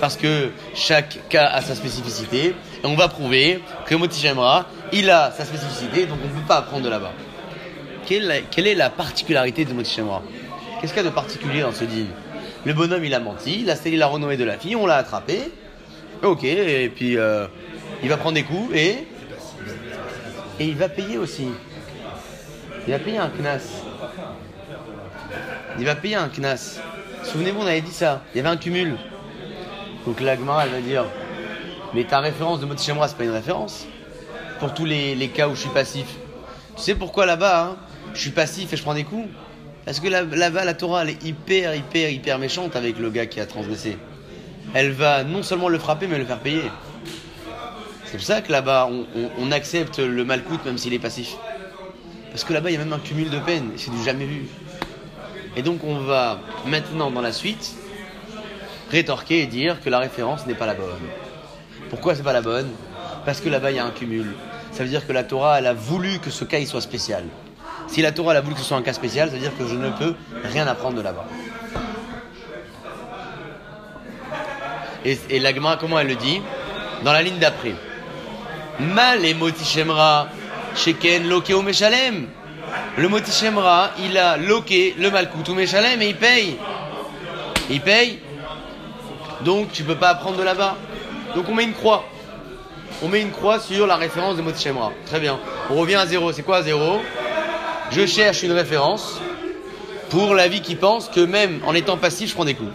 [SPEAKER 1] parce que chaque cas a sa spécificité. Et on va prouver que Motichemra, il a sa spécificité, donc on ne peut pas apprendre de là-bas. Quelle, est la particularité de Motichemra? Qu'est-ce qu'il y a de particulier dans ce dîme Le bonhomme, il a menti, il a il a renommé de la fille, on l'a attrapé. Ok, et puis euh, il va prendre des coups et. Et il va payer aussi. Il va payer un knas. Il va payer un knas. Souvenez-vous, on avait dit ça. Il y avait un cumul. Donc l'agma, elle va dire Mais ta référence de Motichemra, c'est pas une référence Pour tous les, cas où je suis passif. Tu sais pourquoi là-bas, hein, je suis passif et je prends des coups? Parce que là-bas, la Torah, elle est hyper, hyper, hyper méchante avec le gars qui a transgressé. Elle va non seulement le frapper, mais le faire payer. C'est pour ça que là-bas, on, accepte le malcoute même s'il est passif. Parce que là-bas, il y a même un cumul de peine, c'est du jamais vu. Et donc, on va maintenant, dans la suite, rétorquer et dire que la référence n'est pas la bonne. Pourquoi c'est pas la bonne? Parce que là-bas il y a un cumul. Ça veut dire que la Torah elle a voulu que ce cas soit spécial. Si la Torah elle a voulu que ce soit un cas spécial, ça veut dire que je ne peux rien apprendre de là-bas. Et, et l'agma, comment elle le dit? Dans la ligne d'après. Mal et shemra sheken lokeo meshalem. Le Motichemra, il a loqué le Malkout ou Meshalem et il paye. Il paye. Donc tu peux pas apprendre de là-bas. Donc on met une croix. On met une croix sur la référence de Motichemra. Très bien. On revient à zéro. C'est quoi zéro? Je cherche une référence pour la vie qui pense que même en étant passif, je prends des coups.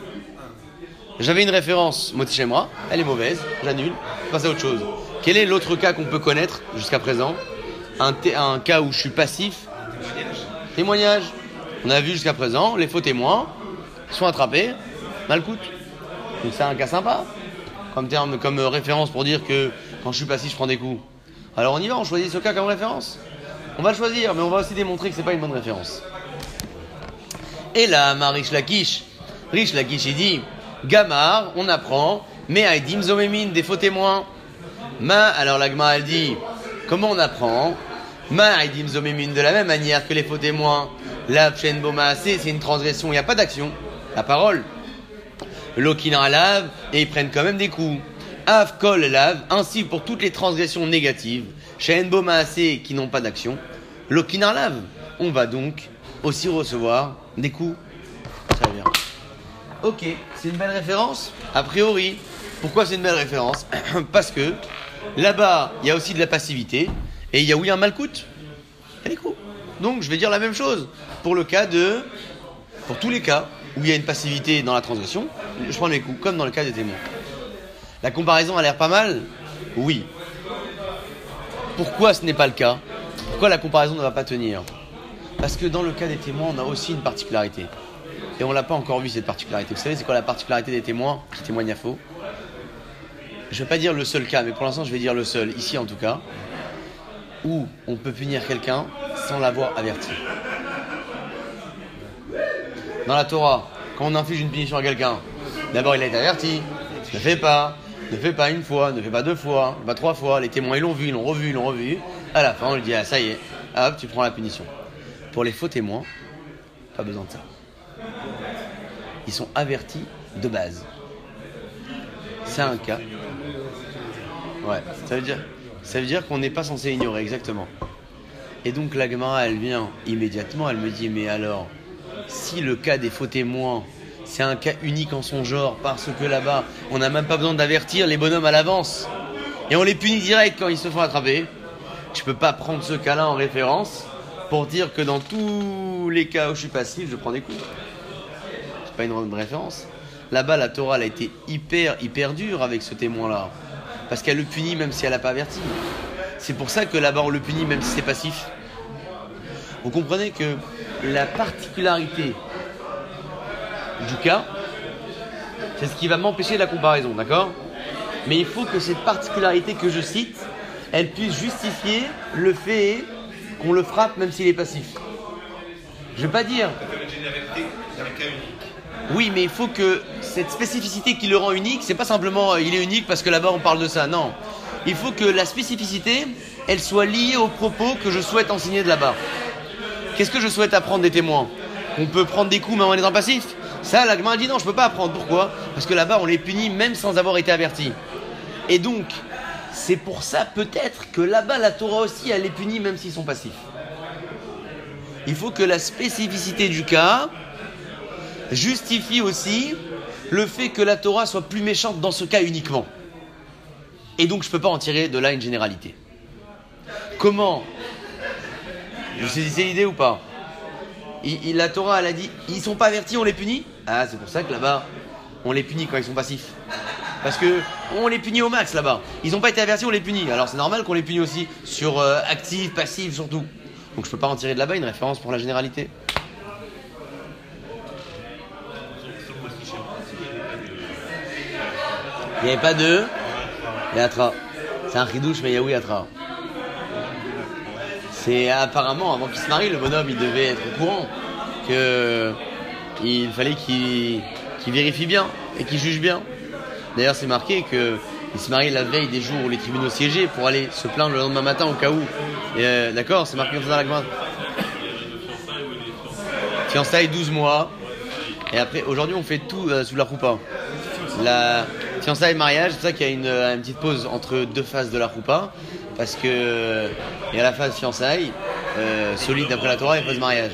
[SPEAKER 1] J'avais une référence Motichemra, elle est mauvaise, j'annule, passe à autre chose. Quel est l'autre cas qu'on peut connaître jusqu'à présent? Un, cas où je suis passif Témoignage. On a vu jusqu'à présent, les faux témoins sont attrapés, mal coûte. Donc c'est un cas sympa, comme terme, comme référence pour dire que quand je suis passif, je prends des coups. Alors on y va, on choisit ce cas comme référence. On va le choisir, mais on va aussi démontrer que c'est pas une bonne référence. Et là, ma riche Lakish, riche Lakish, il dit, Gamar, on apprend, mais Aidim Zomémine, des faux témoins. Ma, alors l'agma elle dit, comment on apprend? Ma Aidim Zomémine, de la même manière que les faux témoins. La Boma c'est une transgression, il n'y a pas d'action. La parole. L'Okina lave, et ils prennent quand même des coups. Av Kol lave, ainsi pour toutes les transgressions négatives. Shen Boma qui n'ont pas d'action. L'Okina lave. On va donc aussi recevoir des coups. Très bien. Ok, c'est une belle référence A priori. Pourquoi c'est une belle référence? Parce que là-bas, il y a aussi de la passivité et il y a oui un malcoute. Donc je vais dire la même chose pour le cas de. Pour tous les cas où il y a une passivité dans la transgression, je prends les coups, comme dans le cas des témoins. La comparaison a l'air pas mal Oui. Pourquoi ce n'est pas le cas? Pourquoi la comparaison ne va pas tenir? Parce que dans le cas des témoins, on a aussi une particularité. Et on l'a pas encore vu cette particularité. Vous savez, c'est quoi la particularité des témoins? Qui témoignent à faux? Je ne vais pas dire le seul cas, mais pour l'instant, je vais dire le seul, ici en tout cas, où on peut punir quelqu'un sans l'avoir averti. Dans la Torah, quand on inflige une punition à quelqu'un, d'abord il a été averti, ne fais pas, ne fais pas une fois, ne fais pas deux fois, pas trois fois, les témoins ils l'ont vu, ils l'ont revu, ils l'ont revu. À la fin, on lui dit, ah ça y est, hop, tu prends la punition. Pour les faux témoins, pas besoin de ça. Ils sont avertis de base. C'est un cas. Ouais, ça veut dire, ça veut dire qu'on n'est pas censé ignorer, exactement. Et donc la Gemara, elle vient immédiatement, elle me dit, mais alors, si le cas des faux témoins, c'est un cas unique en son genre, parce que là-bas, on n'a même pas besoin d'avertir les bonhommes à l'avance, et on les punit direct quand ils se font attraper, tu peux pas prendre ce cas-là en référence, pour dire que dans tous les cas où je suis passif, je prends des coups. C'est pas une bonne référence. Là-bas, la Torah, a été hyper, hyper dure avec ce témoin-là. Parce qu'elle le punit même si elle n'a pas averti. C'est pour ça que là-bas, on le punit même si c'est passif. Vous comprenez que la particularité du cas, c'est ce qui va m'empêcher la comparaison, d'accord? Mais il faut que cette particularité que je cite, elle puisse justifier le fait qu'on le frappe même s'il est passif. Je ne vais pas dire. Oui, mais il faut que cette spécificité qui le rend unique, c'est pas simplement euh, il est unique parce que là-bas on parle de ça. Non. Il faut que la spécificité, elle soit liée aux propos que je souhaite enseigner de là-bas. Qu'est-ce que je souhaite apprendre des témoins? On peut prendre des coups même en étant passif Ça, la dit non, je peux pas apprendre. Pourquoi? Parce que là-bas on les punit même sans avoir été averti. Et donc, c'est pour ça peut-être que là-bas la Torah aussi elle les punit même s'ils sont passifs. Il faut que la spécificité du cas justifie aussi le fait que la Torah soit plus méchante dans ce cas uniquement. Et donc je ne peux pas en tirer de là une généralité. Comment Vous saisissez l'idée ou pas La Torah elle a dit ils sont pas avertis, on les punit Ah c'est pour ça que là-bas on les punit quand ils sont passifs. Parce que on les punit au max là-bas. Ils n'ont pas été avertis, on les punit. Alors c'est normal qu'on les punit aussi sur euh, actif, passif surtout. Donc je peux pas en tirer de là-bas une référence pour la généralité. Il n'y avait pas de Yatra. C'est un ridouche, mais il y a oui Yatra. C'est apparemment, avant qu'il se marie, le bonhomme, il devait être au courant que il fallait qu'il vérifie bien et qu'il juge bien. D'ailleurs, c'est marqué que il se marie la veille des jours où les tribunaux siégeaient pour aller se plaindre le lendemain matin au cas où. Euh, d'accord, c'est marqué comme ça dans la Fiançailles 12 mois. Et après, aujourd'hui, on fait tout euh, sous la roupa. Fiançailles mariage, c'est pour ça qu'il y a une, petite pause entre deux phases de la roupa. Parce que il y a la phase fiançailles euh, solide d'après la Torah, faut ce mariage.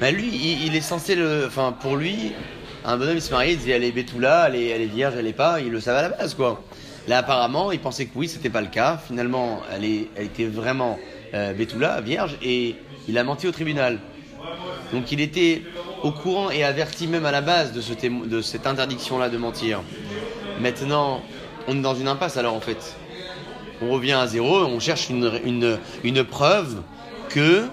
[SPEAKER 1] Mais lui, il, il est censé le. Enfin, pour lui, un bonhomme il se marie, il disait elle est bétoula, elle est, elle est vierge, elle est pas, il le savait à la base quoi. Là apparemment, il pensait que oui, c'était pas le cas. Finalement, elle, est, elle était vraiment euh, bétoula, vierge, et il a menti au tribunal. Donc il était au courant et averti même à la base de, cette interdiction-là de mentir. Maintenant, on est dans une impasse alors en fait. On revient à zéro, on cherche une, preuve que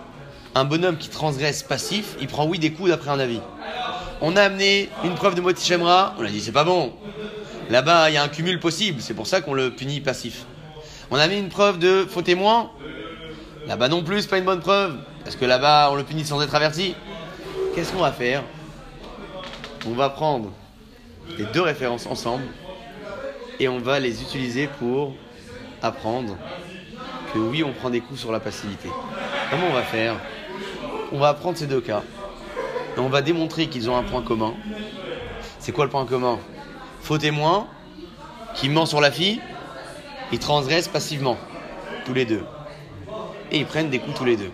[SPEAKER 1] un bonhomme qui transgresse passif, il prend oui des coups d'après un avis. On a amené une preuve de Moti Shemra, on a dit c'est pas bon. Là-bas, il y a un cumul possible, c'est pour ça qu'on le punit passif. On a mis une preuve de faux témoin, là-bas non plus, pas une bonne preuve, parce que là-bas, on le punit sans être averti. Qu'est-ce qu'on va faire On va prendre les deux références ensemble et on va les utiliser pour apprendre que oui, on prend des coups sur la passivité. Comment on va faire On va prendre ces deux cas et on va démontrer qu'ils ont un point commun. C'est quoi le point commun? Faux témoin qui ment sur la fille, ils transgressent passivement, tous les deux. Et ils prennent des coups tous les deux.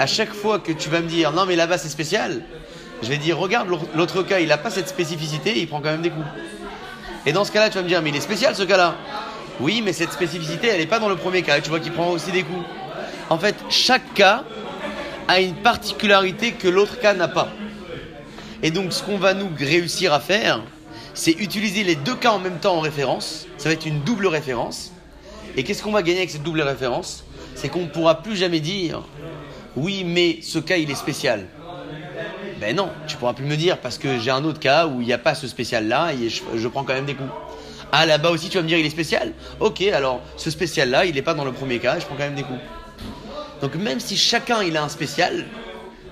[SPEAKER 1] À chaque fois que tu vas me dire non mais là-bas c'est spécial, je vais dire regarde l'autre cas, il n'a pas cette spécificité, il prend quand même des coups. Et dans ce cas-là, tu vas me dire mais il est spécial ce cas-là. Oui, mais cette spécificité, elle n'est pas dans le premier cas. Et tu vois qu'il prend aussi des coups. En fait, chaque cas a une particularité que l'autre cas n'a pas. Et donc, ce qu'on va nous réussir à faire, c'est utiliser les deux cas en même temps en référence. Ça va être une double référence. Et qu'est-ce qu'on va gagner avec cette double référence? C'est qu'on ne pourra plus jamais dire oui, mais ce cas il est spécial. Ben non, tu pourras plus me dire parce que j'ai un autre cas où il n'y a pas ce spécial là et je, je prends quand même des coups. Ah là-bas aussi tu vas me dire il est spécial? Ok, alors ce spécial là il n'est pas dans le premier cas et je prends quand même des coups. Donc même si chacun il a un spécial,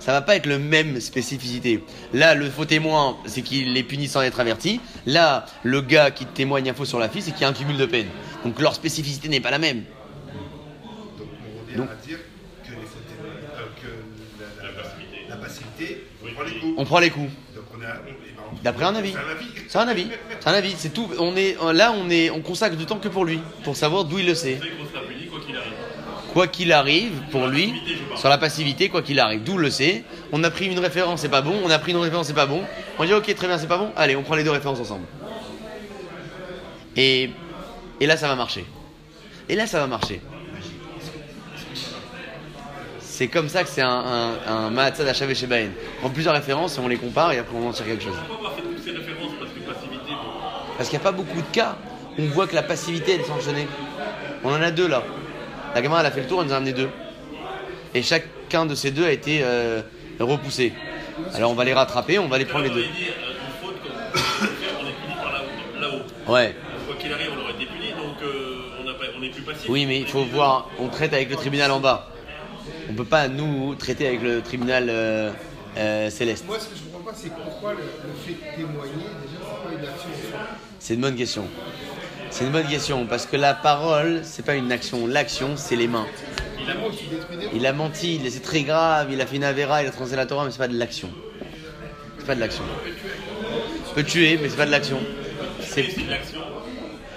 [SPEAKER 1] ça va pas être le même spécificité. Là, le faux témoin, c'est qu'il est puni sans être averti. Là, le gars qui témoigne un faux sur la fille, c'est qu'il y a un cumul de peine. Donc leur spécificité n'est pas la même.
[SPEAKER 3] Donc on revient
[SPEAKER 2] Donc-
[SPEAKER 3] à dire que, les fautes témoins- euh, que la, la- la passivité, on prend les coups.
[SPEAKER 1] D'après un avis.
[SPEAKER 3] C'est un avis.
[SPEAKER 1] C'est un avis. C'est tout. On est là, on est, on consacre du temps que pour lui, pour savoir d'où il le sait.
[SPEAKER 5] Quoi qu'il arrive.
[SPEAKER 1] Quoi qu'il arrive, pour lui, sur la passivité, quoi qu'il arrive, d'où le sait. On a pris une référence, c'est pas bon. On a pris une référence, c'est pas bon. On dit ok, très bien, c'est pas bon. Allez, on prend les deux références ensemble. Et, et là, ça va marcher. Et là, ça va marcher. C'est comme ça que c'est un, un, un Mahatzad Hachav et Shebaen. On prend plusieurs références et on les compare et après on en tire quelque chose.
[SPEAKER 5] Pourquoi avoir fait toutes ces références Parce que passivité,
[SPEAKER 1] Parce qu'il n'y a pas beaucoup de cas où on voit que la passivité est sanctionnée. On en a deux là. La gamin elle a fait le tour, elle nous a amené deux. Et chacun de ces deux a été euh, repoussé. Alors on va les rattraper, on va les prendre les deux. Ouais.
[SPEAKER 5] Quoi qu'il arrive, on aurait été puni, donc euh, on n'a pas- on n'est plus passif.
[SPEAKER 1] Oui, mais il faut voir, on traite avec le tribunal en bas. On peut pas nous traiter avec le tribunal euh, euh, céleste.
[SPEAKER 4] Moi, ce que je comprends pas, c'est pourquoi le, le fait de témoigner, déjà, c'est pas une action.
[SPEAKER 1] C'est une bonne question. C'est une bonne question parce que la parole, c'est pas une action. L'action, c'est les mains. Il a menti, il- c'est très grave, il a fait une avéra, il a transgressé la Torah, mais c'est pas de l'action. C'est pas de l'action. Peut tuer, mais c'est pas de l'action. C'est
[SPEAKER 5] C'est de l'action.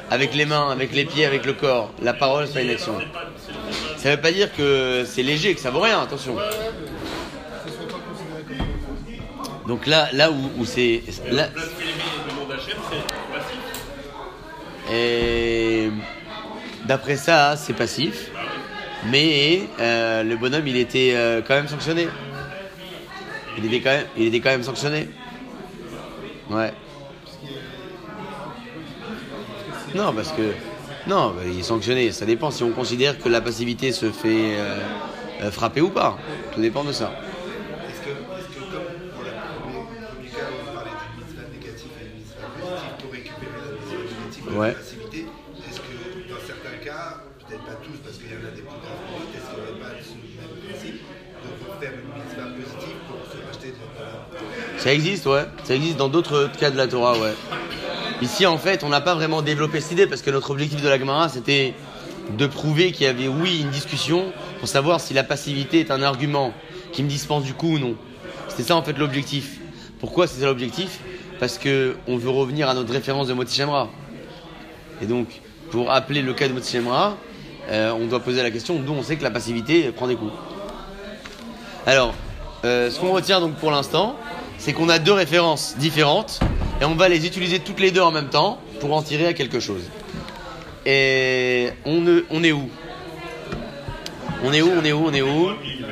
[SPEAKER 1] avec les mains, avec les pieds, avec le corps. La parole, c'est pas une action. Ça veut pas dire que c'est léger, que ça vaut rien, attention. Donc là, là où, où c'est. Là, et d'après ça, c'est passif. Mais euh, le bonhomme, il était euh, quand même sanctionné. Il était quand même, il était quand même sanctionné. Ouais. Non, parce que non, il est sanctionné. Ça dépend si on considère que la passivité se fait euh, euh, frapper ou pas. Tout dépend de ça.
[SPEAKER 3] Est-ce que, comme pour le premier, premier cas où on parlait d'une mitzvah négative et d'une mitzvah positive pour récupérer la mitzvah négative de
[SPEAKER 1] Ouais.
[SPEAKER 3] la passivité, est-ce que dans certains cas, peut-être pas tous parce qu'il y en a des plus graves que d'autres, est-ce qu'il n'y aurait pas ce même principe de faire une mitzvah positive pour se racheter de la
[SPEAKER 1] Ça existe, ouais. Ça existe dans d'autres cas de la Torah, ouais. Ici, en fait, on n'a pas vraiment développé cette idée parce que notre objectif de la Gemara, c'était de prouver qu'il y avait, oui, une discussion pour savoir si la passivité est un argument qui me dispense du coup ou non. C'était ça, en fait, l'objectif. Pourquoi c'est ça l'objectif? Parce que on veut revenir à notre référence de Moti Shemra. Et donc, pour appeler le cas de Moti Shemra, euh, on doit poser la question d'où on sait que la passivité prend des coups. Alors, euh, ce qu'on retient donc pour l'instant, c'est qu'on a deux références différentes et on va les utiliser toutes les deux en même temps pour en tirer à quelque chose. Et on, ne- on est où? On est où On est où On est où?
[SPEAKER 3] Au milieu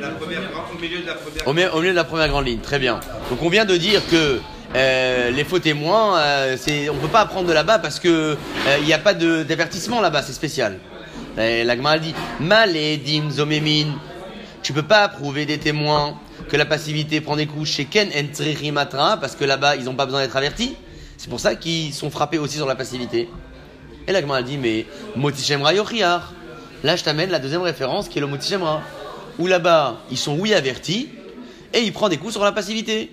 [SPEAKER 3] de la première.
[SPEAKER 1] grande ligne, très bien. Donc on vient de dire que euh, les faux témoins, euh, on peut pas apprendre de là-bas parce que euh, n'y a pas d'avertissement là-bas, c'est spécial. La Gemara dit Maledim zomemin. Tu peux pas prouver des témoins que la passivité prend des coups chez Ken Entriri Matra parce que là-bas ils n'ont pas besoin d'être avertis. C'est pour ça qu'ils sont frappés aussi sur la passivité. Et la Gemara dit mais Motishemra Yochiar. Là je t'amène la deuxième référence qui est le Motishemra. Où là-bas ils sont oui avertis et il prend des coups sur la passivité.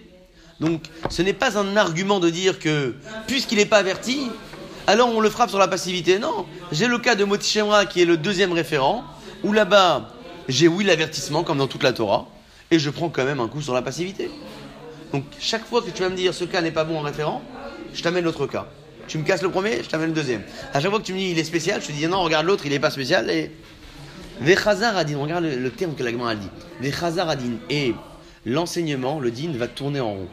[SPEAKER 1] Donc ce n'est pas un argument de dire que puisqu'il n'est pas averti, alors on le frappe sur la passivité. Non, j'ai le cas de Motishemra qui est le deuxième référent, où là-bas j'ai oui l'avertissement comme dans toute la Torah, et je prends quand même un coup sur la passivité. Donc chaque fois que tu vas me dire ce cas n'est pas bon en référent, je t'amène l'autre cas. Tu me casses le premier, je t'amène le deuxième. À chaque fois que tu me dis il est spécial, je te dis non, regarde l'autre, il n'est pas spécial. Et Vechazar Adin, regarde le, terme que la a dit. Vechazar Adin. Et l'enseignement, le din, va tourner en rond.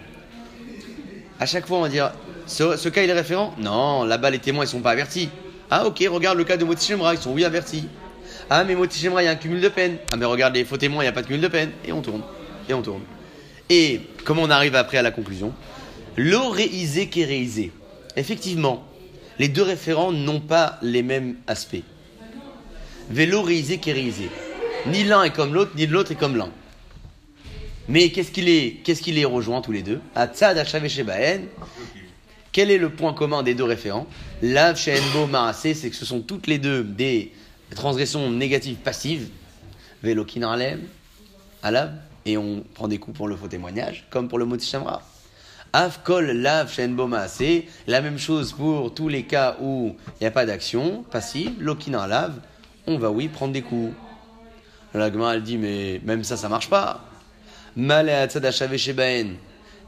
[SPEAKER 1] À chaque fois, on va dire ce, cas il est référent? Non, là-bas les témoins ils sont pas avertis. Ah ok, regarde le cas de Motishemra, ils sont oui avertis. Ah mais Motishemra, il y a un cumul de peine. Ah mais regarde les faux témoins, il n'y a pas de cumul de peine. Et on tourne. Et on tourne. Et comment on arrive après à la conclusion? L'oréisé kéréisé. Effectivement, les deux référents n'ont pas les mêmes aspects. Véloréisé kéréisé. Ni l'un est comme l'autre, ni l'autre est comme l'un. Mais qu'est-ce qui les, qu'est-ce qui les rejoint tous les deux? Atzad Shebaen. Quel est le point commun des deux référents? Lav Shenbo Maasé, c'est que ce sont toutes les deux des transgressions négatives passives. Vélo Alav, et on prend des coups pour le faux témoignage, comme pour le Motishamra. Avkol Lav Shenbo Maasé, la même chose pour tous les cas où il n'y a pas d'action passive. Lokina Lav, on va oui prendre des coups. La Gemara, elle dit, mais même ça, ça marche pas.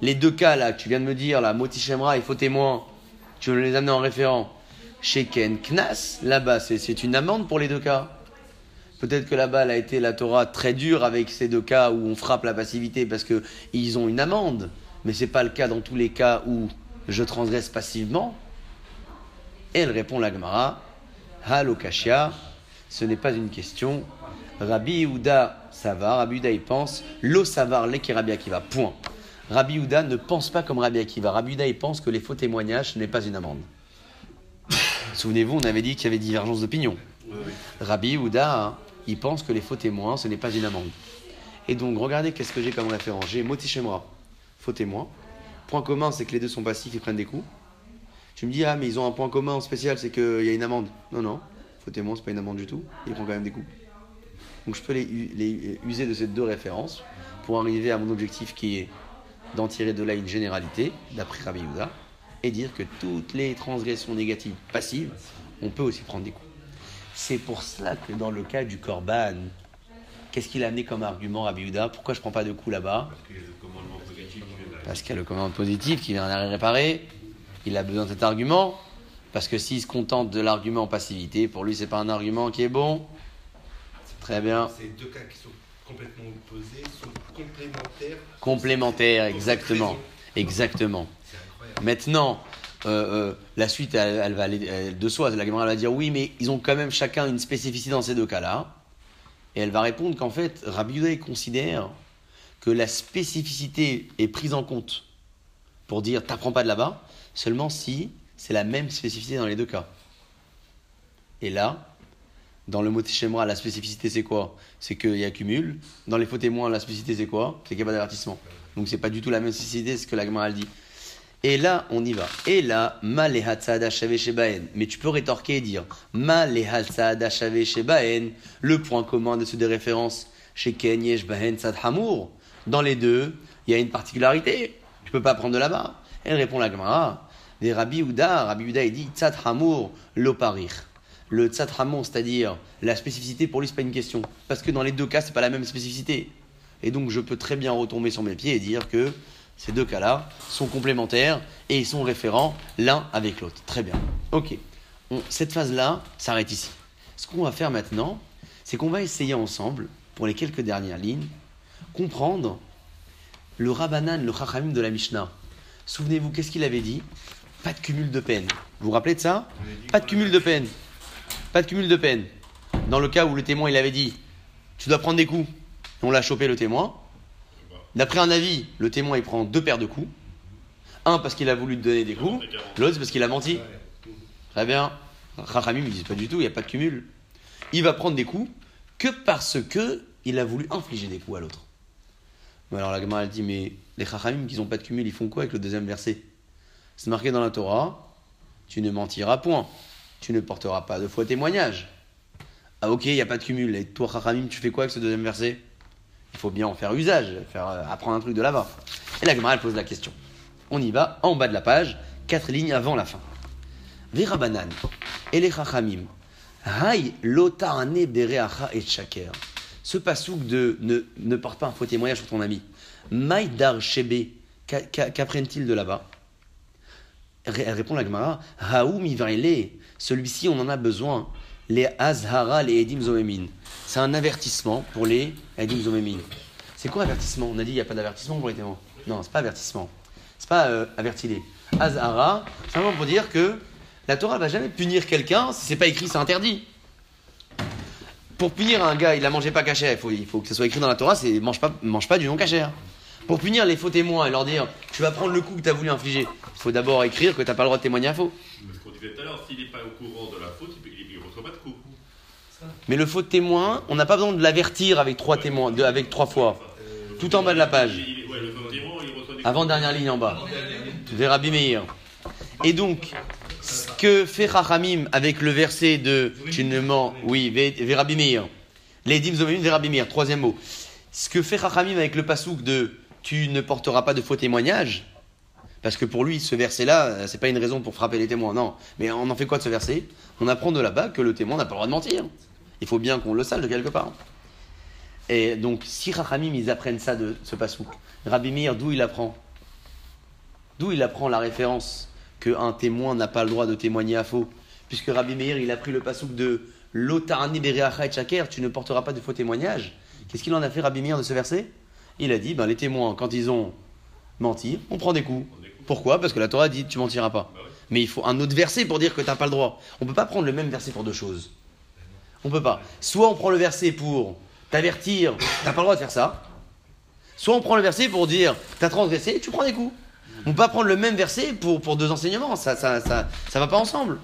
[SPEAKER 1] Les deux cas là que tu viens de me dire, là, Moti Shemra et faux témoin, tu veux les amener en référent. Chez Ken Knas, là-bas, c'est- une amende pour les deux cas. Peut-être que là-bas, elle a été la Torah très dure avec ces deux cas où on frappe la passivité parce que ils ont une amende. Mais c'est pas le cas dans tous les cas où je transgresse passivement. Et elle répond la Gemara, Halo Kashia, ce n'est pas une question. Rabbi Yehuda, ça va. Rabbi Yehuda, il pense. Lo savar le qui Rabbi Akiva. Point. Rabbi Yehuda ne pense pas comme Rabbi Akiva. Rabbi Yehuda, il pense que les faux témoignages, ce n'est pas une amende. Souvenez-vous, on avait dit qu'il y avait divergence d'opinion. Rabbi Yehuda, il pense que les faux témoins, ce n'est pas une amende. Et donc, regardez qu'est-ce que j'ai comme référence. J'ai Moti Shemra, faux témoin. Point commun, c'est que les deux sont passifs, ils prennent des coups. Tu me dis, ah, mais ils ont un point commun spécial, c'est qu'il y a une amende. Non, non, faux témoin, c'est pas une amende du tout. Ils prennent quand même des coups. Donc, je peux les, les user de ces deux références pour arriver à mon objectif qui est d'en tirer de là une généralité, d'après Rabbi Yehuda, et dire que toutes les transgressions négatives passives, on peut aussi prendre des coups. C'est pour cela que dans le cas du Corban, qu'est-ce qu'il a amené comme argument Rabbi Yehuda Pourquoi je prends pas de coups là-bas?
[SPEAKER 2] Parce qu'il y a le commandement positif qui vient d'arriver
[SPEAKER 1] réparer. Il a besoin de cet argument. Parce que s'il se contente de l'argument en passivité, pour lui, c'est pas un argument qui est bon. Très bien.
[SPEAKER 3] Ces deux cas qui sont complètement opposés sont complémentaires.
[SPEAKER 1] Complémentaire,
[SPEAKER 3] Pour cette
[SPEAKER 1] exactement. Exactement. Maintenant, euh, euh, la suite, elle, va aller de soi. La Gemara va dire oui, mais ils ont quand même chacun une spécificité dans ces deux cas-là. Et elle va répondre qu'en fait, Rabbi considère que la spécificité est prise en compte pour dire t'apprends pas de là-bas, seulement si c'est la même spécificité dans les deux cas. Et là, dans le mot Shemra, la spécificité c'est quoi? C'est qu'il y a cumul. Dans les faux témoins, la spécificité c'est quoi? C'est qu'il n'y a pas d'avertissement. Donc c'est pas du tout la même spécificité, ce que la Gemara dit. Et là, on y va. Et là, ma. Mais tu peux rétorquer et dire ma. Le point commun de ces deux références chez Ken yesh bahen tzad hamour. Dans les deux, il y a une particularité. Tu peux pas prendre de là-bas. Elle répond la Gemara. Des Rabbi Uda, Rabbi Uda, il dit tzad hamour lo parir. Le tzad hamour, c'est-à-dire la spécificité pour lui, c'est pas une question. Parce que dans les deux cas, c'est pas la même spécificité. Et donc, je peux très bien retomber sur mes pieds et dire que ces deux cas-là sont complémentaires et ils sont référents l'un avec l'autre. Très bien. Ok. On- cette phase-là s'arrête ici. Ce qu'on va faire maintenant, c'est qu'on va essayer ensemble, pour les quelques dernières lignes, comprendre le Rabbanan, le Chachamim de la Mishnah. Souvenez-vous, qu'est-ce qu'il avait dit? Pas de cumul de peine. Vous vous rappelez de ça? Pas de cumul de peine. Pas de cumul de peine. Dans le cas où le témoin, il avait dit Tu dois prendre des coups, on l'a chopé le témoin. D'après un avis, le témoin, il prend deux paires de coups. Un parce qu'il a voulu te donner des coups, l'autre parce qu'il a menti. Très bien. Chachamim, il dit pas du tout, il n'y a pas de cumul. Il va prendre des coups que parce que il a voulu infliger des coups à l'autre. Mais alors la Gemara elle dit mais les Chachamim qui n'ont pas de cumul, ils font quoi avec le deuxième verset? C'est marqué dans la Torah tu ne mentiras point, tu ne porteras pas de faux témoignage. Ah ok, il n'y a pas de cumul. Et toi Chachamim, tu fais quoi avec ce deuxième verset? Il faut bien en faire usage, faire euh, apprendre un truc de là-bas. Et la Gemara elle pose la question. On y va en bas de la page, quatre lignes avant la fin. Les Chachamim. Hay lotane bereacha et shaker. Ce pasouk de ne, ne porte pas un faux témoignage sur ton ami. Maïdar shebe. Qu'apprennent-ils de là-bas? Elle répond la Gemara. Haou mivaile. Celui-ci, on en a besoin. Les azhara, les edim zomemin. C'est un avertissement pour les edim zomemin. C'est quoi avertissement? On a dit il n'y a pas d'avertissement pour les témoins. Non, c'est pas avertissement. C'est pas euh, avertir. Azhara, simplement pour dire que la Torah ne va jamais punir quelqu'un si c'est pas écrit, c'est interdit. Pour punir un gars, il a mangé pas cachère, il faut, il faut que ce soit écrit dans la Torah, c'est mange pas, mange pas du non cachère. Pour punir les faux témoins et leur dire tu vas prendre le coup que tu as voulu infliger, il faut d'abord écrire que tu n'as pas le droit de témoigner à faux.
[SPEAKER 5] Qu'on disait tout à l'heure, s'il n'est pas au courant de la faute, il ne reçoit pas de coup.
[SPEAKER 1] Mais le faux témoin, on n'a pas besoin de l'avertir avec trois témoins, de, avec trois fois. Tout en bas de la page. Avant dernière ligne en bas. Rabbi Meir. Et donc, ce que fait Chachamim avec le verset de tu ne mens, oui, Rabbi Meir. Les vers Rabbi Meir, troisième mot. Ce que fait Chachamim avec le pasouk de tu ne porteras pas de faux témoignages, parce que pour lui, ce verset-là, euh, c'est pas une raison pour frapper les témoins, non. Mais on en fait quoi de ce verset? On apprend de là-bas que le témoin n'a pas le droit de mentir. Il faut bien qu'on le sache de quelque part. Et donc, si Chachamim, ils apprennent ça de ce pasouk, Rabbi Meir, d'où il apprend? D'où il apprend la référence qu'un témoin n'a pas le droit de témoigner à faux? Puisque Rabbi Meir, il a pris le pasouk de Lotarni Bereacha et Shaker, tu ne porteras pas de faux témoignages. Qu'est-ce qu'il en a fait, Rabbi Meir, de ce verset? Il a dit, ben, les témoins, quand ils ont menti, on prend des coups. Pourquoi? Parce que la Torah dit, tu mentiras pas. Mais il faut un autre verset pour dire que tu n'as pas le droit. On ne peut pas prendre le même verset pour deux choses. On peut pas. Soit on prend le verset pour t'avertir, tu n'as pas le droit de faire ça. Soit on prend le verset pour dire, tu as transgressé, tu prends des coups. On peut pas prendre le même verset pour, pour deux enseignements, ça ça, ça, ça va pas ensemble.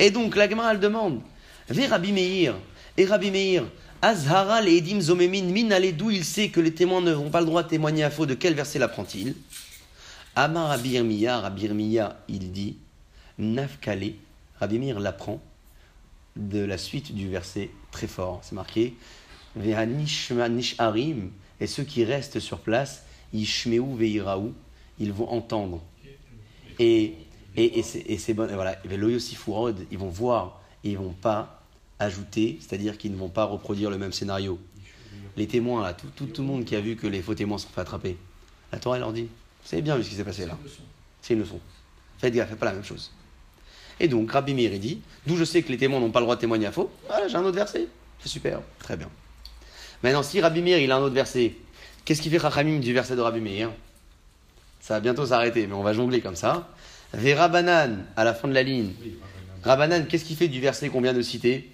[SPEAKER 1] Et donc la Gemara elle demande, Ve Rabbi Meir, et Rabbi Meir, Azhara le Edim Zomemin min d'où il sait que les témoins n'auront pas le droit de témoigner à faux, de quel verset l'apprend-il? Amar Rabbi Irmiya, Rabbi il dit, Nafkale, Rabbi Meir l'apprend de la suite du verset très fort, c'est marqué, nisharim, et ceux qui restent sur place, Ishmeu veiraou, ils vont entendre. Et, et, et c'est c'est bon, et voilà, ils vont voir, et ils vont pas ajouter, c'est-à-dire qu'ils ne vont pas reproduire le même scénario. Les témoins, tout, tout, tout le monde qui a vu que les faux témoins sont fait attraper, la Torah leur dit, savez bien vu ce qui s'est passé là. C'est une leçon. Faites gaffe, faites pas la même chose. Et donc, Rabbi Meir il dit, d'où je sais que les témoins n'ont pas le droit de témoigner à faux, voilà, j'ai un autre verset. C'est super, très bien. Maintenant, si Rabbi Meir il a un autre verset, qu'est-ce qui fait Chachamim du verset de Rabbi Meir? Ça va bientôt s'arrêter, mais on va jongler comme ça. Vera Banan, à la fin de la ligne. Rabbanan, qu'est-ce qu'il fait du verset qu'on vient de citer?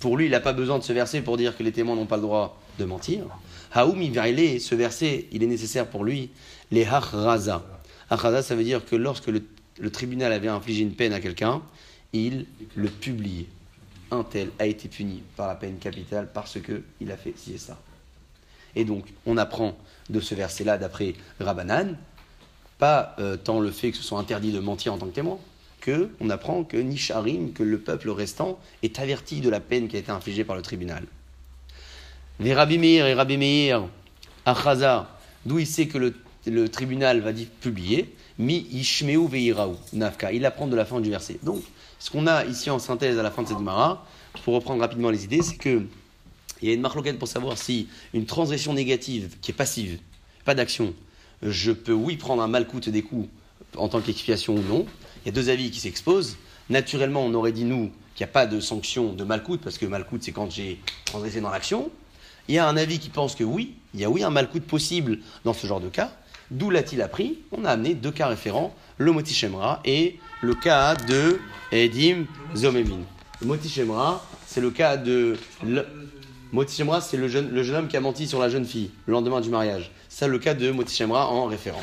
[SPEAKER 1] Pour lui, il n'a pas besoin de ce verset pour dire que les témoins n'ont pas le droit de mentir. Haoum ce verset, il est nécessaire pour lui. Les Hachraza. Hachraza, ça veut dire que lorsque le, le tribunal avait infligé une peine à quelqu'un, il le publiait. Un tel a été puni par la peine capitale parce que il a fait ci et ça. Et donc, on apprend de ce verset-là, d'après Rabbanan, pas euh, tant le fait que ce soit interdit de mentir en tant que témoin, que on apprend que Nisharim, que le peuple restant, est averti de la peine qui a été infligée par le tribunal. Les Rabbi Meir et Rabbi Meir, Achaza, d'où il sait que le, le tribunal va publier, Mi Ishmeu Veiraou, Nafka. Il apprend de la fin du verset. Donc, ce qu'on a ici en synthèse à la fin de cette Mara, pour reprendre rapidement les idées, c'est que il y a une marloquette pour savoir si une transgression négative, qui est passive, pas d'action, je peux, oui, prendre un malcoute des coups en tant qu'expiation ou non. Il y a deux avis qui s'exposent. naturellement, on aurait dit, nous, qu'il n'y a pas de sanction de malcoute, parce que malcoute, c'est quand j'ai transgressé dans l'action. Il y a un avis qui pense que oui, il y a oui un malcoute possible dans ce genre de cas. D'où l'a-t-il appris On a amené deux cas référents, le Motichemra et le cas de Edim Zomemin. Le Motichemra, c'est le cas de. Le... Motichemra, c'est le jeune, le jeune homme qui a menti sur la jeune fille le lendemain du mariage. C'est le cas de Motichemra en référent.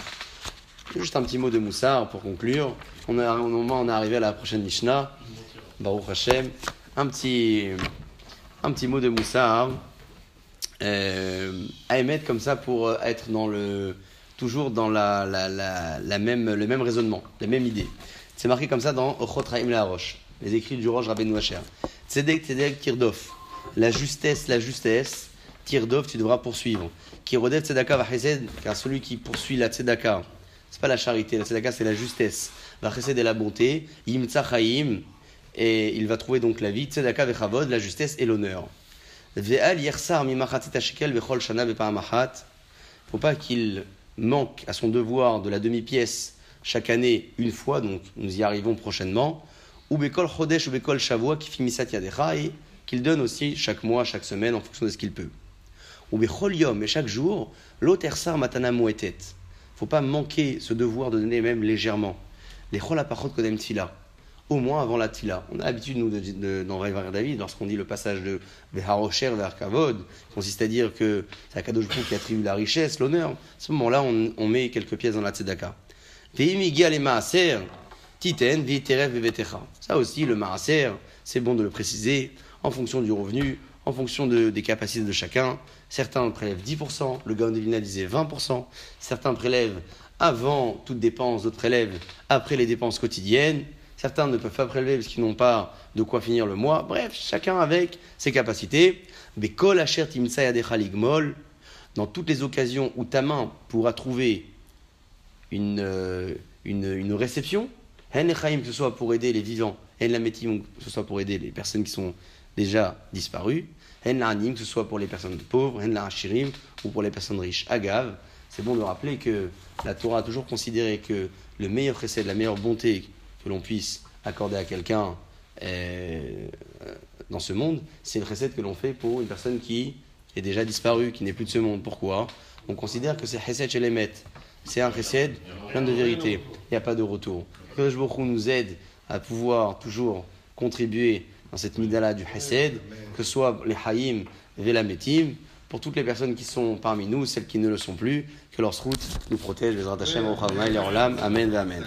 [SPEAKER 1] Juste un petit mot de Moussar pour conclure. On au moment on est arrivé à la prochaine Mishnah, Baruch Hashem, un petit, un petit mot de Moussar euh, à émettre comme ça pour être dans le, toujours dans la, même, le même raisonnement, la même idée. C'est marqué comme ça dans Ochotraim la Roche, les écrits du Roche Rabbeinu Hacher. Tzedek, Tzedek, Tirdof. La justesse, la justesse, Tirdof, tu devras poursuivre. Kirodev, Tzedaka, Vachesed, car celui qui poursuit la Tzedaka, c'est pas la charité, la Tzedaka, c'est la justesse. Vachesed est la bonté, Yim Tzachaim, et il va trouver donc la vie, Tzedaka, Vechavod, la justesse et l'honneur. Ve'al Yersar, Mimachatit Vechol Shana. Faut pas qu'il manque à son devoir de la demi-pièce chaque année une fois, donc nous y arrivons prochainement, ou Bekol Chodesh ou Bekol Shavua qui fimisat yadecha, et qu'il donne aussi chaque mois, chaque semaine en fonction de ce qu'il peut. Ou Bechol Yom, et chaque jour, l'Otersar Matana Moetet. faut pas manquer ce devoir de donner même légèrement. Les Chol Apachot Kodem Tfila, au moins avant la Tfila. On a l'habitude, nous, de, de, dans David, lorsqu'on dit le passage de Beharosher vers Kavod, consiste à dire que c'est Akadosh qui attribue la richesse, l'honneur. À ce moment-là, on, met quelques pièces dans la Tzedaka. Titen. Ça aussi, le Maaser, c'est bon de le préciser, en fonction du revenu, en fonction de, des capacités de chacun. Certains prélèvent 10%, le Gaon de disait 20%, certains prélèvent avant toute dépense, d'autres prélèvent après les dépenses quotidiennes. Certains ne peuvent pas prélever parce qu'ils n'ont pas de quoi finir le mois. Bref, chacun avec ses capacités. Dans toutes les occasions où ta main pourra trouver une, une, une réception, que ce soit pour aider les vivants, que ce soit pour aider les personnes qui sont déjà disparues, que ce soit pour les personnes pauvres, ou pour les personnes riches. Agave, c'est bon de rappeler que la Torah a toujours considéré que le meilleur essai, la meilleure bonté que l'on puisse accorder à quelqu'un euh, dans ce monde, c'est une recette que l'on fait pour une personne qui est déjà disparue, qui n'est plus de ce monde. Pourquoi? On considère que c'est les maîtres. C'est un Chesed plein de vérité. Il n'y a pas de retour. Que nous aide à pouvoir toujours contribuer dans cette midala du Chesed, que ce soit les Haïm, Velametim, pour toutes les personnes qui sont parmi nous, celles qui ne le sont plus, que leur route nous protège, les Radhachem, Amen, Amen.